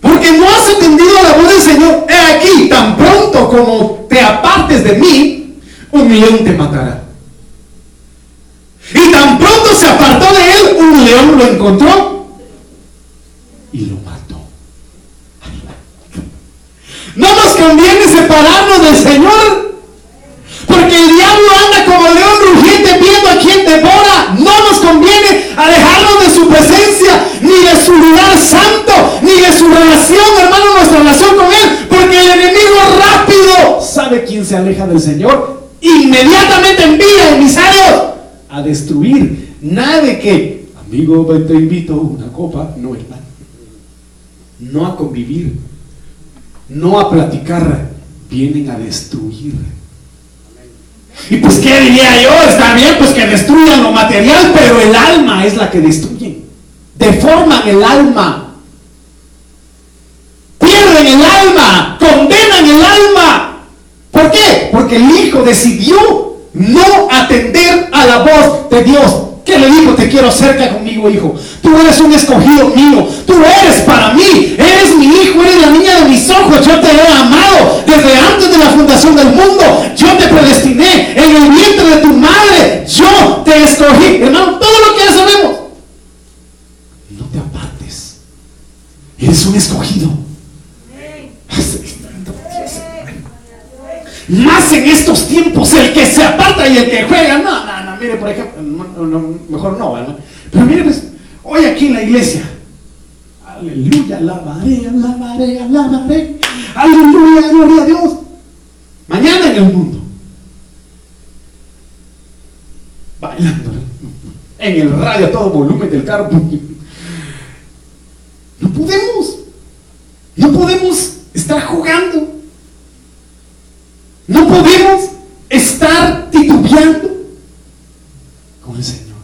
Speaker 1: porque no has atendido a la voz del Señor. He aquí, tan pronto como te apartes de mí, un león te matará. Y tan pronto se apartó de él, un león lo encontró y lo mató. No nos conviene separarnos del Señor. Porque el diablo anda como león rugiente viendo a quien devora. No nos conviene alejarnos de su presencia, quién se aleja del Señor. Inmediatamente envía emisarios a destruir. Nada de que, amigo, te invito una copa. No, hermano. No a convivir. No a platicar. Vienen a destruir. Y pues, ¿qué diría yo? Está bien, pues que destruyan lo material, pero el alma es la que destruyen. Deforman el alma. Pierden el alma. Condenan el alma. ¿Por qué? Porque el Hijo decidió no atender a la voz de Dios. ¿Qué le dijo? Te quiero cerca conmigo, hijo. Tú eres un escogido mío. Tú eres para mí. Eres mi hijo. Eres la niña de mis ojos. Yo te he amado desde antes de la fundación del mundo. Yo te predestiné en el vientre de tu madre. Yo te escogí. Hermano, todo lo que ya sabemos. No te apartes. Eres un escogido. Más en estos tiempos, el que se aparta y el que juega, no, no, no, mire, por ejemplo, mejor no, ¿verdad? Pero mire, pues, hoy aquí en la iglesia, aleluya, alabaré, alabaré, alabaré, aleluya, gloria a Dios. Mañana en el mundo, bailando, en el radio a todo volumen del carro. No podemos, no podemos estar jugando. No podemos estar titubeando con el Señor.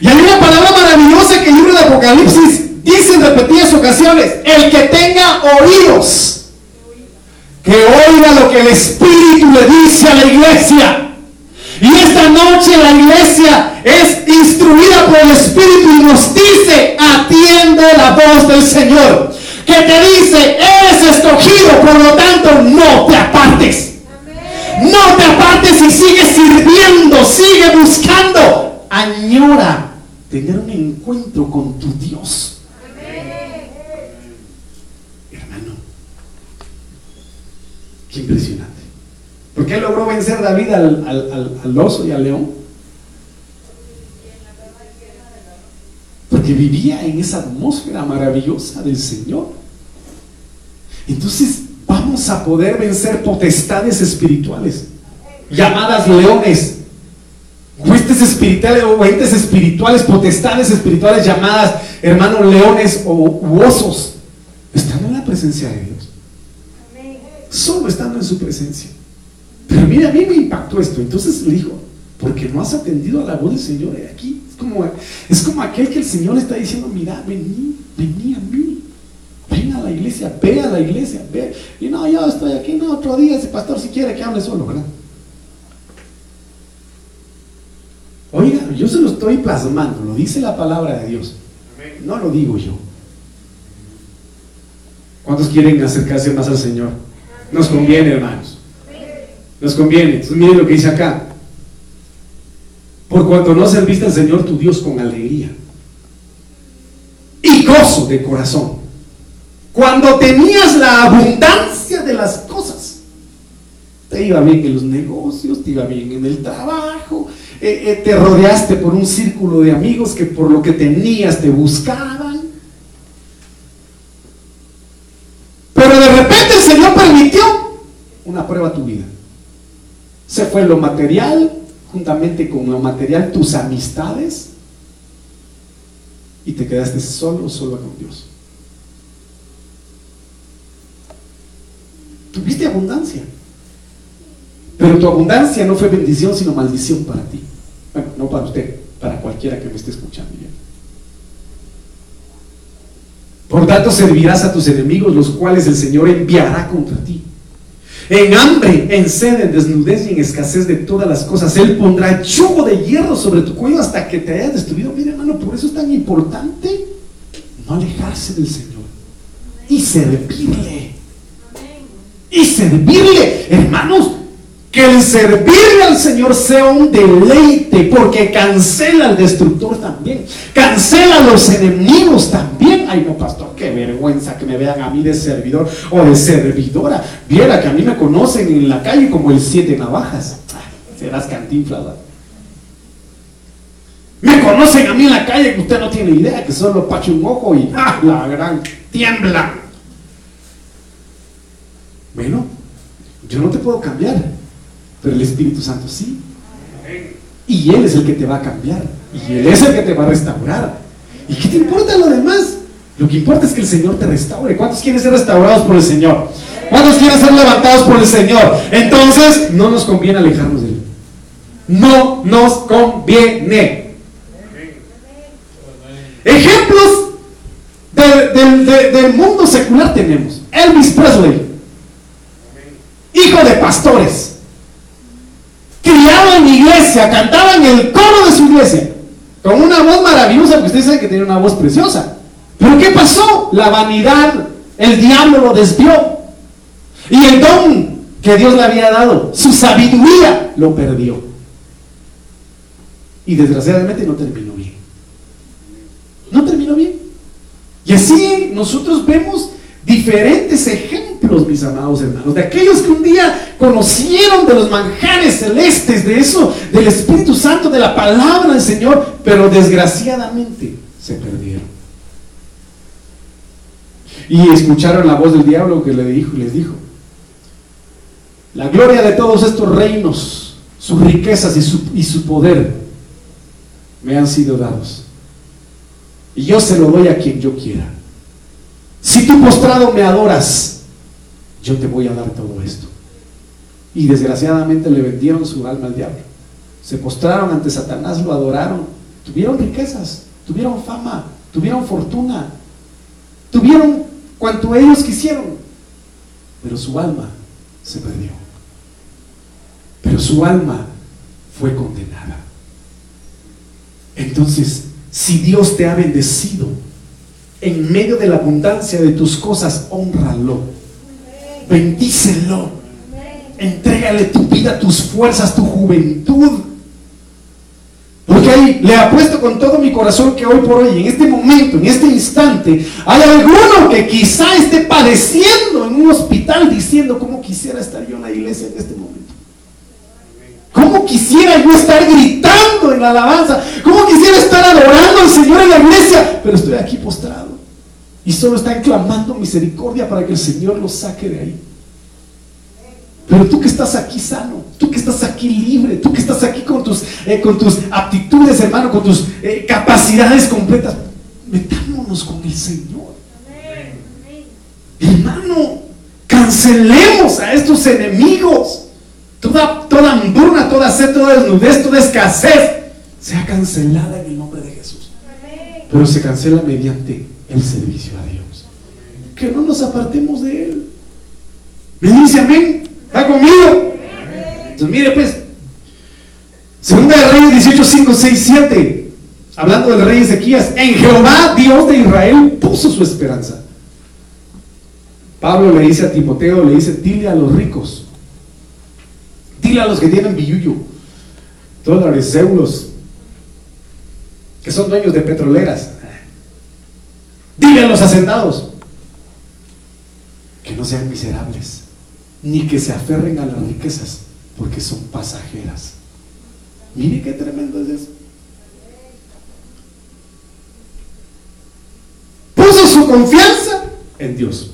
Speaker 1: Y hay una palabra maravillosa que el libro de Apocalipsis dice en repetidas ocasiones, el que tenga oídos, que oiga lo que el Espíritu le dice a la iglesia. Y esta noche la iglesia es instruida por el Espíritu y nos dice, atiende la voz del Señor que te dice, eres escogido, por lo tanto no te apartes. No te apartes y sigue sirviendo, sigue buscando. Añora tener un encuentro con tu Dios. Hermano, qué impresionante. ¿Por qué logró vencer David al, al, al oso y al león? Porque vivía en esa atmósfera maravillosa del Señor. Entonces vamos a poder vencer potestades espirituales, llamadas leones, huestes espirituales o entes espirituales, potestades espirituales llamadas, hermanos, leones o osos. Están en la presencia de Dios. Solo estando en su presencia. Pero mira, a mí me impactó esto. Entonces le dijo, porque no has atendido a la voz del Señor aquí. Es como, es como aquel que el Señor está diciendo, mira, vení, vení a mí. Ven a la iglesia, ve a la iglesia, ve. Y no, yo estoy aquí, no, otro día ese pastor si quiere que hable solo, ¿verdad? Oiga, yo se lo estoy plasmando, lo dice la palabra de Dios. No lo digo yo. ¿Cuántos quieren acercarse más al Señor? Nos conviene, hermanos. Nos conviene. Entonces, miren lo que dice acá. Por no serviste al Señor tu Dios con alegría y gozo de corazón cuando tenías la abundancia de las cosas. Te iba bien en los negocios, te iba bien en el trabajo, eh, eh, te rodeaste por un círculo de amigos que por lo que tenías te buscaban. Pero de repente el Señor permitió una prueba a tu vida. Se fue lo material, juntamente con lo material, tus amistades y te quedaste solo, solo con Dios. Tuviste abundancia. Pero tu abundancia no fue bendición, sino maldición para ti. Bueno, no para usted, para cualquiera que me esté escuchando. Por tanto, servirás a tus enemigos, los cuales el Señor enviará contra ti. En hambre, en sed, en desnudez y en escasez de todas las cosas. Él pondrá yugo de hierro sobre tu cuello hasta que te hayas destruido. Mire, hermano, por eso es tan importante no alejarse del Señor y servirle. Y servirle, hermanos, que el servirle al Señor sea un deleite, porque cancela al destructor también, cancela a los enemigos también. Ay, no, pastor, qué vergüenza que me vean a mí de servidor o de servidora. Viera que a mí me conocen en la calle como el siete navajas. serás cantinflada. Me conocen a mí en la calle que usted no tiene idea, que solo pache un ojo y ¡ah, la gran tiembla. Bueno, yo no te puedo cambiar pero el Espíritu Santo sí. Y Él es el que te va a cambiar. Y Él es el que te va a restaurar. ¿Y qué te importa lo demás? Lo que importa es que el Señor te restaure. ¿Cuántos quieren ser restaurados por el Señor? ¿Cuántos quieren ser levantados por el Señor? Entonces, no nos conviene alejarnos de Él. No nos conviene. Ejemplos del mundo secular tenemos. Elvis Presley, hijo de pastores criado en iglesia, cantaba en el coro de su iglesia, con una voz maravillosa, porque usted sabe que tenía una voz preciosa. Pero ¿qué pasó? La vanidad, el diablo lo desvió. Y el don que Dios le había dado, su sabiduría, lo perdió. Y desgraciadamente no terminó bien. No terminó bien. Y así nosotros vemos diferentes ejemplos, mis amados hermanos, de aquellos que un día conocieron de los manjares celestes, de eso, del Espíritu Santo, de la palabra del Señor, pero desgraciadamente se perdieron. Y escucharon la voz del diablo que le dijo, les dijo, la gloria de todos estos reinos, sus riquezas y su, y su poder me han sido dados. Y yo se lo doy a quien yo quiera. Si tú postrado me adoras, yo te voy a dar todo esto. Y desgraciadamente le vendieron su alma al diablo. Se postraron ante Satanás, lo adoraron. Tuvieron riquezas, tuvieron fama, tuvieron fortuna, tuvieron cuanto ellos quisieron. Pero su alma se perdió. Pero su alma fue condenada. Entonces, si Dios te ha bendecido, en medio de la abundancia de tus cosas, honralo. Bendícelo. Entrégale tu vida, tus fuerzas, tu juventud. Porque ahí le apuesto con todo mi corazón que hoy por hoy, en este momento, en este instante, hay alguno que quizá esté padeciendo en un hospital diciendo cómo quisiera estar yo en la iglesia en este momento. ¿Cómo quisiera yo estar gritando en la alabanza? ¿Cómo quisiera estar adorando al Señor en la iglesia? Pero estoy aquí postrado. Y solo están clamando misericordia para que el Señor los saque de ahí. Pero tú que estás aquí sano, tú que estás aquí libre, tú que estás aquí con tus, eh, con tus aptitudes, hermano, con tus eh, capacidades completas, metámonos con el Señor. Hermano, cancelemos a estos enemigos. Toda, toda hambruna, toda sed, toda desnudez, toda escasez sea cancelada en el nombre de Jesús. Pero se cancela mediante el servicio a Dios. Que no nos apartemos de Él. Me dice amén. ¿Está conmigo? Entonces mire pues. Segunda de Reyes 18, 5, 6, 7. Hablando del rey Ezequías. En Jehová, Dios de Israel, puso su esperanza. Pablo le dice a Timoteo, le dice, dile a los ricos. Dile a los que tienen billuyo, dólares, euros, que son dueños de petroleras. Dile a los hacendados que no sean miserables, ni que se aferren a las riquezas, porque son pasajeras. Mire qué tremendo es eso. Puso su confianza en Dios.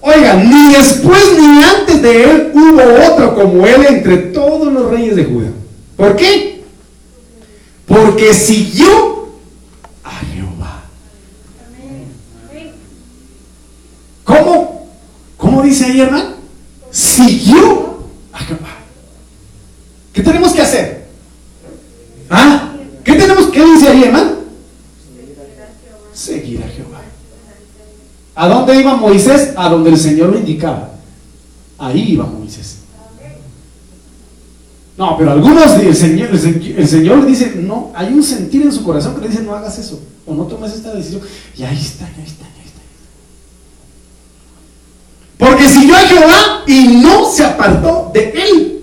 Speaker 1: Oiga, ni después ni antes de él hubo otro como él entre todos los reyes de Judá. ¿Por qué? Porque siguió a Jehová. ¿Cómo? ¿Cómo dice ahí, hermano? Siguió a Jehová. ¿Qué tenemos que hacer? ¿Ah? ¿Qué tenemos? ¿Qué dice ahí, hermano? Seguir a Jehová. ¿A dónde iba Moisés? A donde el Señor lo indicaba. Ahí iba Moisés. No, pero algunos, el Señor, el Señor dice, no, hay un sentir en su corazón que le dice, no hagas eso, o no tomes esta decisión. Y ahí está, ahí está. Porque siguió a Jehová y no se apartó de él.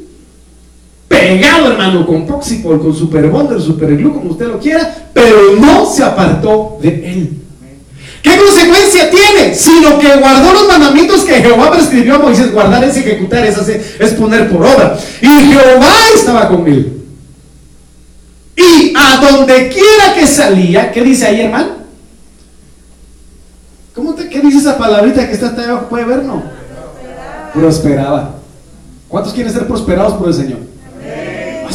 Speaker 1: Pegado, hermano, con Poxipol, con Super Bonder, Super Glue, como usted lo quiera, pero no se apartó de él. ¿Qué consecuencia tiene? Sino que guardó los mandamientos que Jehová prescribió a Moisés. Guardar es ejecutar, es, es poner por obra. Y Jehová estaba con él. Y a donde quiera que salía, ¿qué dice ahí, hermano? ¿Cómo te, ¿Qué dice esa palabrita que está hasta abajo? ¿Puede ver, no? Prosperaba. ¿Cuántos quieren ser prosperados por el Señor?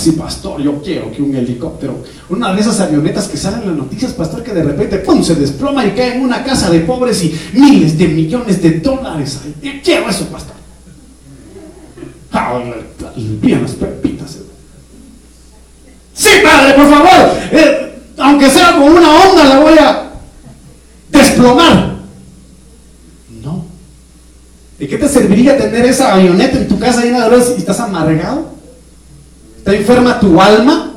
Speaker 1: sí, pastor, yo quiero que un helicóptero, una de esas avionetas que salen en las noticias, pastor, que de repente ¡pum! se desploma y cae en una casa de pobres y miles de millones de dólares. Yo quiero eso, pastor. Ah, bien las pepitas. Sí, padre, por favor. Eh, aunque sea con una onda, la voy a desplomar. ¿De qué te serviría tener esa avioneta en tu casa llena de dólares y estás amargado? está enferma tu alma.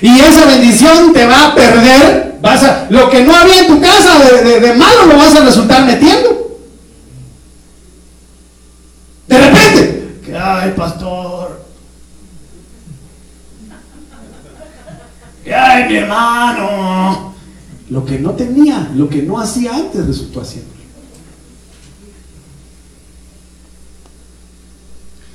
Speaker 1: Y esa bendición te va a perder. Vas a, lo que no había en tu casa de, malo lo vas a resultar metiendo. De repente, que ay, pastor. Que ay, mi hermano. Lo que no tenía, lo que no hacía antes resultó haciendo.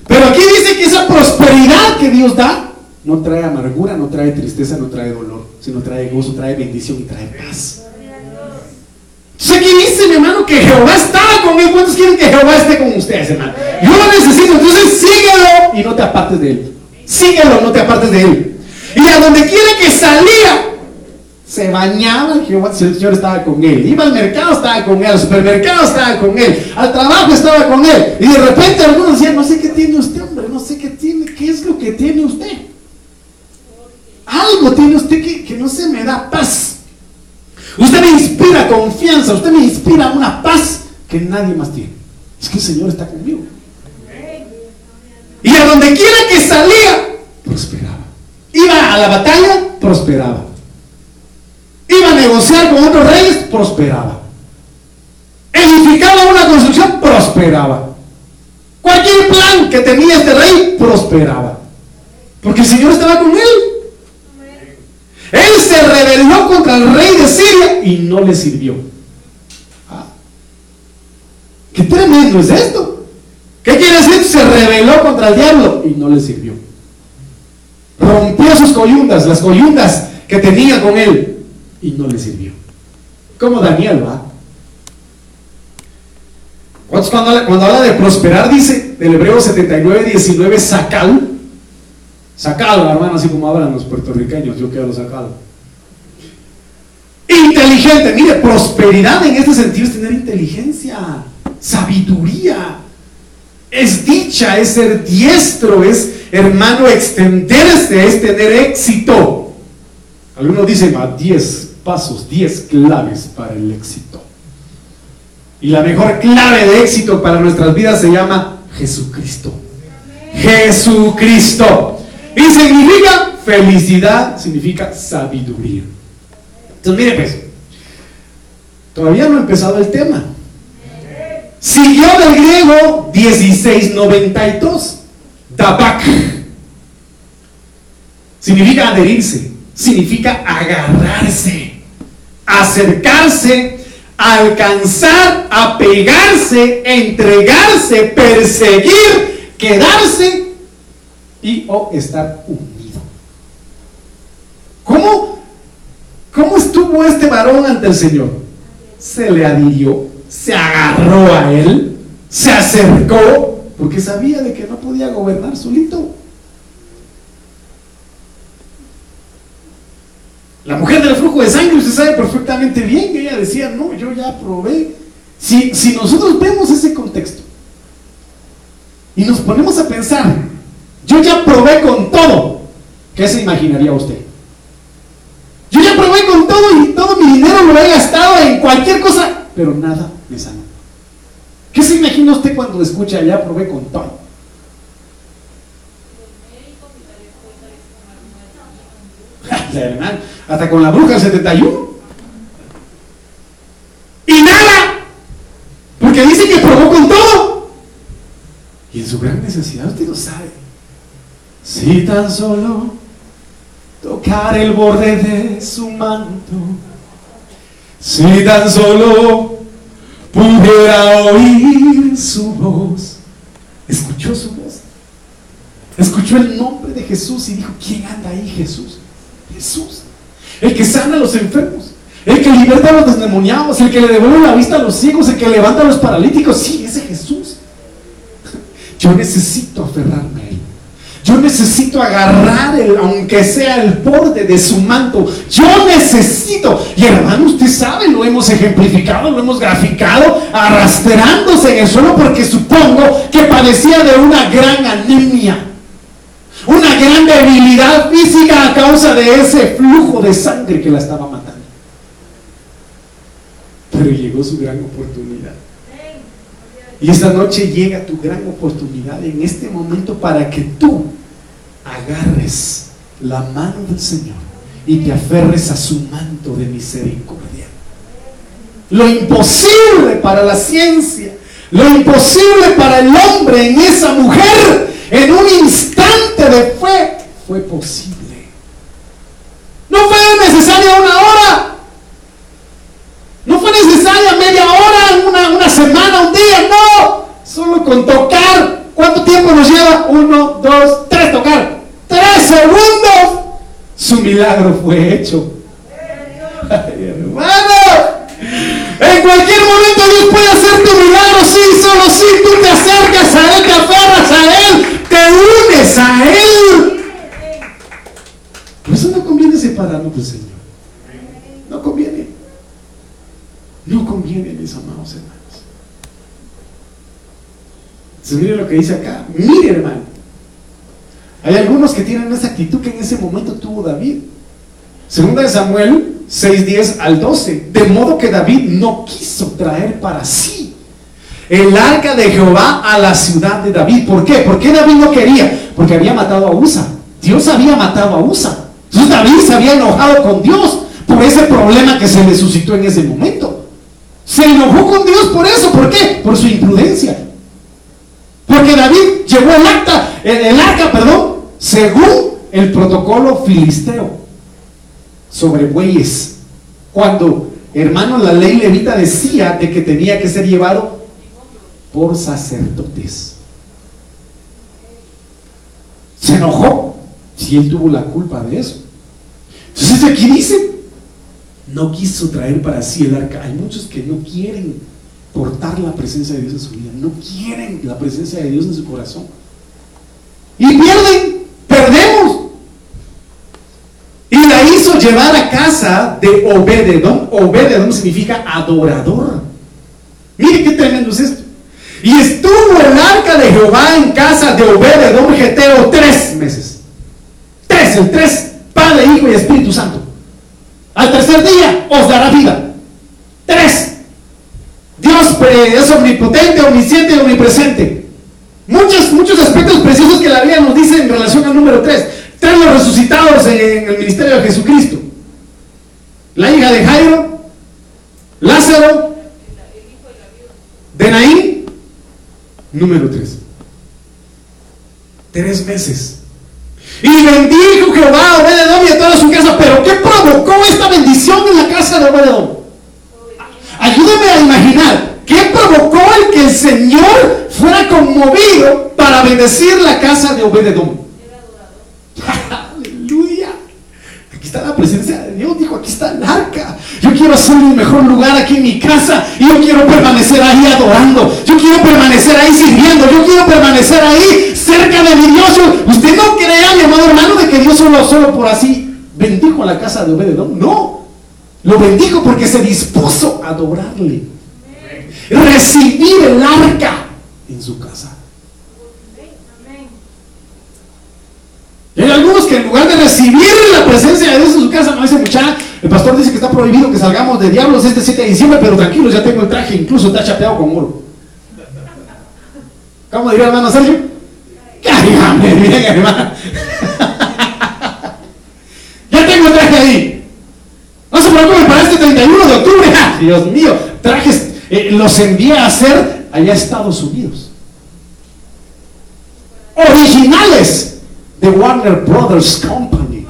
Speaker 1: Pero aquí dice que esa prosperidad que Dios da no trae amargura, no trae tristeza, no trae dolor, sino trae gozo, trae bendición y trae paz. Entonces aquí dice, mi hermano, que Jehová estaba con él. ¿Cuántos quieren que Jehová esté con ustedes, hermano? Yo lo necesito, entonces síguelo y no te apartes de él. Síguelo, no te apartes de él. Y a donde quiera que salía, se bañaba, Jehová, el Señor estaba con él. Iba al mercado, estaba con él. Al supermercado, estaba con él. Al trabajo, estaba con él. Y de repente algunos decían, no sé qué tiene usted, hombre, no sé qué tiene, qué es lo que tiene usted. Algo tiene usted que, que no se me da paz. Usted me inspira confianza, usted me inspira una paz que nadie más tiene. Es que el Señor está conmigo. Y a donde quiera que salía, prosperaba. Iba a la batalla, prosperaba con otros reyes, prosperaba. Edificaba una construcción, prosperaba. Cualquier plan que tenía este rey, prosperaba. Porque el Señor estaba con él. Él se rebeló contra el rey de Siria y no le sirvió. Ah. ¿Qué tremendo es esto? ¿Qué quiere decir? Se rebeló contra el diablo y no le sirvió. Rompió sus coyundas, las coyundas que tenía con él y no le sirvió. Como Daniel va. Cuando, cuando habla de prosperar, dice del Hebreo 79, 19, sacal. Sacado, hermano, así como hablan los puertorriqueños, yo quiero sacado. Inteligente, mire, prosperidad en este sentido es tener inteligencia, sabiduría, es dicha, es ser diestro, es, hermano, extenderse, es tener éxito. Algunos dicen, a 10 pasos, 10 claves para el éxito. Y la mejor clave de éxito para nuestras vidas se llama Jesucristo. Jesucristo. Y significa felicidad, significa sabiduría. Entonces, mire pues, todavía no ha empezado el tema. Siguió del griego 1692. Tabak. Significa adherirse, significa agarrarse acercarse, alcanzar, apegarse, entregarse, perseguir, quedarse y o estar unido. ¿Cómo? ¿Cómo estuvo este varón ante el Señor? Se le adhirió, se agarró a él, se acercó, porque sabía de que no podía gobernar solito. La mujer del flujo sangre, usted sabe perfectamente bien que ella decía, no, yo ya probé. Si, si nosotros vemos ese contexto y nos ponemos a pensar, yo ya probé con todo, ¿qué se imaginaría usted? Yo ya probé con todo y todo mi dinero lo he gastado en cualquier cosa, pero nada me sanó. ¿Qué se imagina usted cuando escucha ya probé con todo? Hasta con la bruja del 71. Y nada, porque dice que probó con todo. Y en su gran necesidad usted lo sabe. Si tan solo tocar el borde de su manto, si tan solo pudiera oír su voz, escuchó su voz, escuchó el nombre de Jesús y dijo, ¿quién anda ahí Jesús? Jesús, el que sana a los enfermos, el que liberta a los desdemoniados, el que le devuelve la vista a los ciegos, el que levanta a los paralíticos, sí, ese Jesús. Yo necesito aferrarme a él. Yo necesito agarrar, el, aunque sea el borde de su manto. Yo necesito. Y hermano, usted sabe, lo hemos ejemplificado, lo hemos graficado, arrastrándose en el suelo porque supongo que padecía de una gran anemia. Una gran debilidad física a causa de ese flujo de sangre que la estaba matando. Pero llegó su gran oportunidad. Y esta noche llega tu gran oportunidad en este momento para que tú agarres la mano del Señor y te aferres a su manto de misericordia. Lo imposible para la ciencia, lo imposible para el hombre en esa mujer, en un instante de fe, posible. No fue necesaria una hora, no fue necesaria media hora, una, una semana, un día, no. Solo con tocar. ¿Cuánto tiempo nos lleva? Uno, dos, tres, tocar. Tres segundos. Su milagro fue hecho. hermano. En cualquier momento Dios puede hacer tu milagro, sí, solo si tú te acercas a Él, te aferras a Él, te unes a Él. Por eso no conviene separarnos del Señor. No conviene. No conviene, mis amados hermanos. Entonces, mire lo que dice acá. Mire, hermano. Hay algunos que tienen esa actitud que en ese momento tuvo David. Segunda de Samuel 6:10 al 12. De modo que David no quiso traer para sí el arca de Jehová a la ciudad de David. ¿Por qué? ¿Por qué David no quería? Porque había matado a Usa. Dios había matado a Usa. Entonces David se había enojado con Dios por ese problema que se le suscitó en ese momento. Se enojó con Dios por eso. ¿Por qué? Por su imprudencia. Porque David llevó el acta, el, arca, perdón, según el protocolo filisteo sobre bueyes. Cuando, hermano, la ley levita decía de que tenía que ser llevado por sacerdotes. Se enojó si él tuvo la culpa de eso. Entonces aquí dice, no quiso traer para sí el arca. Hay muchos que no quieren portar la presencia de Dios en su vida, no quieren la presencia de Dios en su corazón. Y pierden, perdemos. Y la hizo llevar a casa de Obededón. Obededón significa adorador. Mire qué tremendo es esto. Y estuvo el arca de Jehová en casa de Obededón Geteo tres meses. Tres, el tres, Padre, Hijo y Espíritu Santo. Al tercer día os dará vida. Tres. Dios es omnipotente, omnisciente y omnipresente. Muchos, muchos aspectos preciosos que la Biblia nos dice en relación al número tres. Tres los resucitados en el ministerio de Jesucristo. La hija de Jairo, Lázaro, de Naín, número tres. Tres meses. Y bendijo Jehová a Obededón y a toda su casa. Pero ¿qué provocó esta bendición en la casa de Obededón? Ayúdame a imaginar. ¿Qué provocó el que el Señor fuera conmovido para bendecir la casa de Obededón? Aleluya. Aquí está la presencia de Dios. Dijo, aquí está el arca. Quiero hacer un mejor lugar aquí en mi casa. Y yo quiero permanecer ahí adorando. Yo quiero permanecer ahí sirviendo. Yo quiero permanecer ahí cerca de mi Dios. Usted no crea, mi amado hermano, de que Dios solo, solo por así bendijo la casa de Obededón. No, lo bendijo porque se dispuso a adorarle. Recibir el arca en su casa. Hay algunos que en lugar de recibir la presencia de Dios en su casa, no dice mucha, el pastor dice que está prohibido que salgamos de diablos este 7 de diciembre, pero tranquilos, ya tengo el traje, incluso está chapeado con oro. ¿Cómo diría hermano Sergio? Cállame bien, hermano. ya tengo el traje ahí. No se preocupen para este 31 de octubre. Dios mío, trajes eh, los envié a hacer allá a Estados Unidos. Originales de Warner Brothers Company.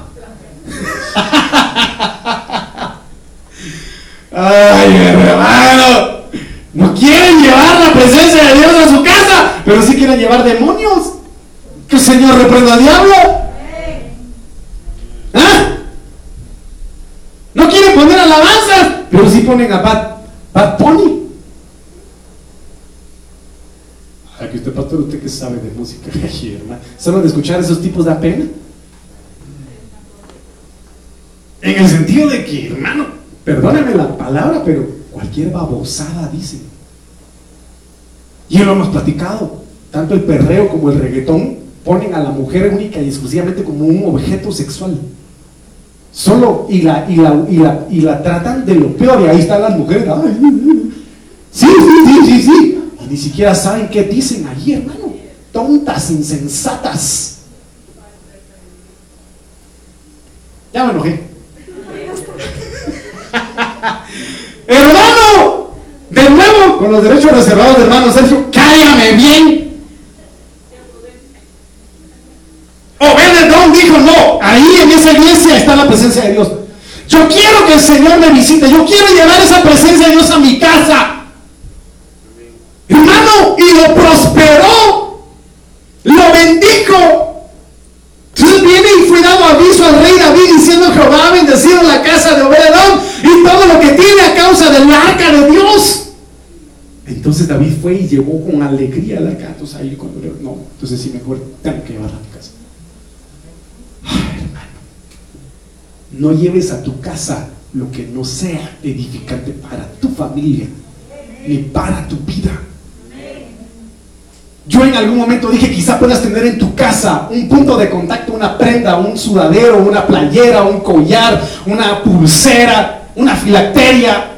Speaker 1: Ay, hermano. No quieren llevar la presencia de Dios a su casa, pero sí quieren llevar demonios. Que el Señor reprenda al diablo. ¿Ah? No quieren poner alabanzas, pero sí ponen a Bad, Bad Pastor, usted que sabe de música. Solo de escuchar esos tipos da pena. En el sentido de que, hermano, perdóneme la palabra, pero cualquier babosada dice. Y lo hemos platicado. Tanto el perreo como el reggaetón ponen a la mujer única y exclusivamente como un objeto sexual. Solo y la, y la, y la, y la tratan de lo peor. Y ahí están las mujeres. Sí, sí, sí, sí, sí. Ni siquiera saben qué dicen allí, hermano. Tontas, insensatas. Ya me enojé. Hermano, de nuevo, con los derechos reservados de hermano Sergio, cállame bien. Obededón dijo, no, ahí en esa iglesia está la presencia de Dios. Yo quiero que el Señor me visite, yo quiero llevar esa presencia de Dios a mi casa. Y lo prosperó, lo bendijo. Entonces viene y fue dado aviso al rey David diciendo Jehová ha bendecido la casa de Obededón y todo lo que tiene a causa del arca de Dios. Entonces David fue y llevó con alegría el arca. Entonces ahí no, entonces sí mejor tengo que llevarla a mi casa. Hermano, no lleves a tu casa lo que no sea edificante para tu familia ni para tu vida. Yo en algún momento dije, quizá puedas tener en tu casa un punto de contacto, una prenda, un sudadero, una playera, un collar, una pulsera, una filacteria,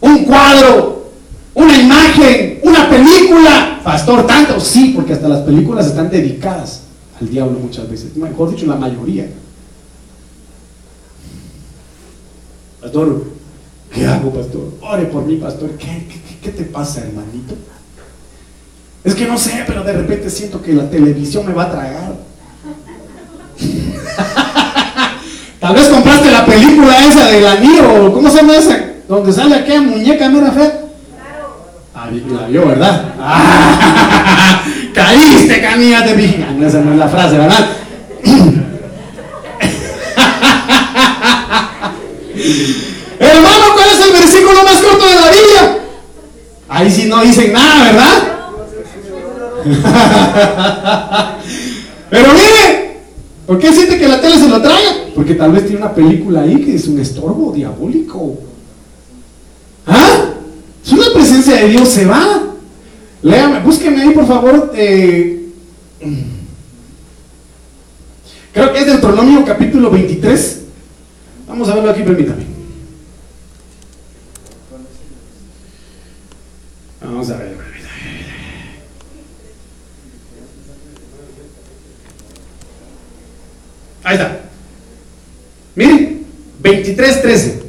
Speaker 1: un cuadro, una imagen, una película. Pastor, tanto, sí, porque hasta las películas están dedicadas al diablo muchas veces. Mejor dicho, la mayoría. Pastor, ¿qué hago, pastor? Ore por mí, pastor. ¿Qué, qué, qué te pasa, hermanito? Es que no sé, pero de repente siento que la televisión me va a tragar. Tal vez compraste la película esa del anillo, ¿cómo se llama esa? Donde sale aquella muñeca, mira, fe. Ah, la vio, ¿verdad? Ah, caíste, canilla de viga. No, esa no es la frase, ¿verdad? Hermano, ¿cuál es el versículo más corto de la Biblia? Ahí sí no dicen nada, ¿verdad? Pero mire, ¿por qué siente que la tele se lo traga? Porque tal vez tiene una película ahí que es un estorbo diabólico. ¿Ah? Si una presencia de Dios se va. Léame, búsqueme ahí por favor. Eh, creo que es Deuteronomio capítulo 23. Vamos a verlo aquí, permítame. Vamos a ver. Ahí está. Miren, 23, 13.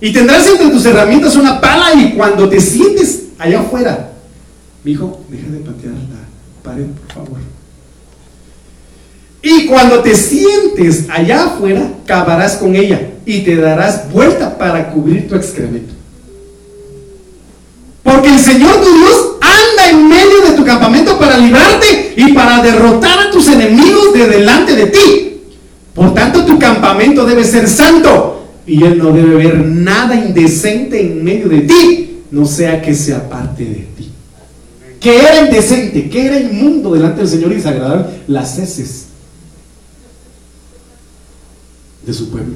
Speaker 1: Y tendrás entre tus herramientas una pala y cuando te sientes allá afuera, mi hijo, deja de patear la pared, por favor. Y cuando te sientes allá afuera, cavarás con ella y te darás vuelta para cubrir tu excremento. Porque el Señor tu Dios anda en medio de tu campamento para librarte y para derrotar a tus enemigos de delante de ti. Por tanto, tu campamento debe ser santo y Él no debe ver nada indecente en medio de ti, no sea que sea parte de ti. ¿Qué que era indecente, que era inmundo delante del Señor y desagradable, las heces de su pueblo.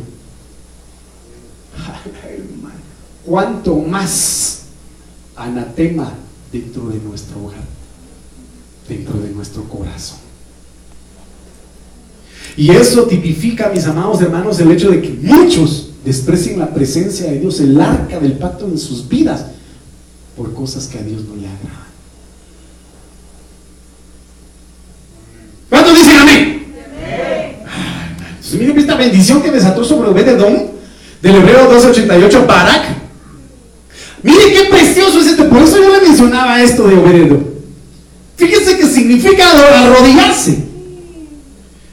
Speaker 1: ¿Cuánto más anatema dentro de nuestro hogar, dentro de nuestro corazón? Y eso tipifica, mis amados hermanos, el hecho de que muchos desprecien la presencia de Dios, el arca del pacto en sus vidas, por cosas que a Dios no le agradan. ¿Cuántos dicen amén? Entonces, miren esta bendición que desató sobre Obededón del Hebreo 1288 Barak. Miren qué precioso es este. Por eso yo le mencionaba esto de Obededón. Fíjense que significa arrodillarse.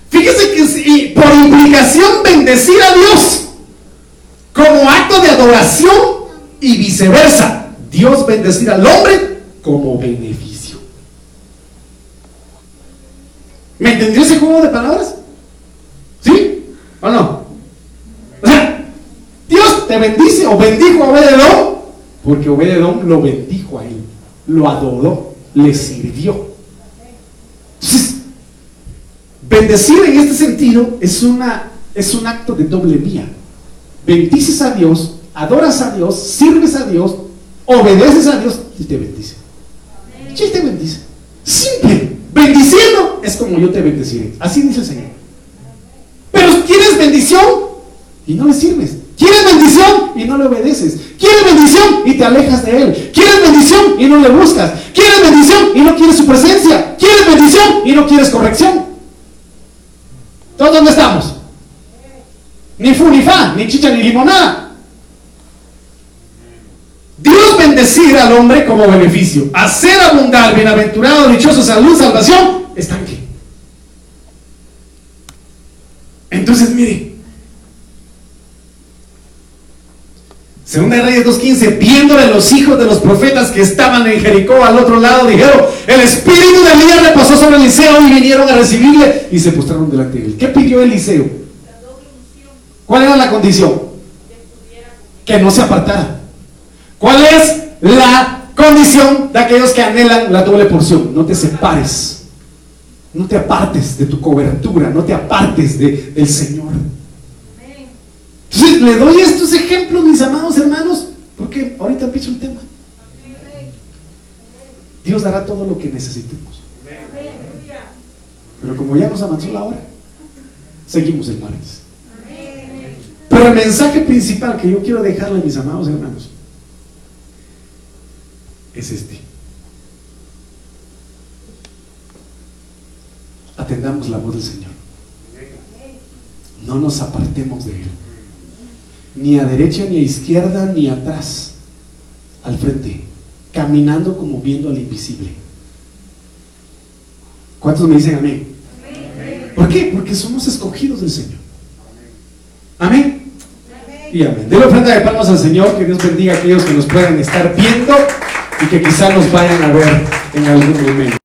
Speaker 1: Fíjense que por implicación bendecir a Dios como acto de adoración y viceversa. Dios bendecir al hombre como beneficio. ¿Me entendió ese juego de palabras? ¿Sí? ¿O no? O sea, Dios te bendice o bendijo a Obededón porque Obededón lo bendijo a él, lo adoró, le sirvió. Entonces, bendecir en este sentido es, una, es un acto de doble vía. Bendices a Dios, adoras a Dios, sirves a Dios, obedeces a Dios y te bendice. ¿Quién te bendice? Simple. Bendiciendo es como yo te bendeciré. Así dice el Señor. Pero quieres bendición y no le sirves. Quieres bendición y no le obedeces. Quieres bendición y te alejas de Él. Quieres bendición y no le buscas. Quieres bendición y no quieres su presencia. Quieres bendición y no quieres corrección. ¿Todos dónde estamos? Ni fu ni fa, ni chicha ni limonada. Dios bendecir al hombre como beneficio, hacer abundar, bienaventurado, dichoso, salud, salvación, estanque. Entonces, mire, Segunda de Reyes 2.15, viéndole los hijos de los profetas que estaban en Jericó al otro lado, dijeron, el espíritu de Elías reposó sobre Eliseo y vinieron a recibirle y se postraron delante de él. ¿Qué pidió Eliseo? ¿Cuál era la condición? Que no se apartara. ¿Cuál es la condición de aquellos que anhelan la doble porción? No te separes. No te apartes de tu cobertura. No te apartes del Señor. Entonces le doy estos ejemplos, mis amados hermanos, porque ahorita empiezo el tema. Dios dará todo lo que necesitemos. Pero como ya nos avanzó la hora, seguimos el martes. Pero el mensaje principal que yo quiero dejarle, mis amados hermanos, es este. Atendamos la voz del Señor. No nos apartemos de Él. Ni a derecha, ni a izquierda, ni atrás. Al frente. Caminando como viendo al invisible. ¿Cuántos me dicen amén? ¿Por qué? Porque somos escogidos del Señor. Amén. Y amén. la ofrenda de palmas al Señor. Que Dios bendiga a aquellos que nos puedan estar viendo y que quizá nos vayan a ver en algún momento.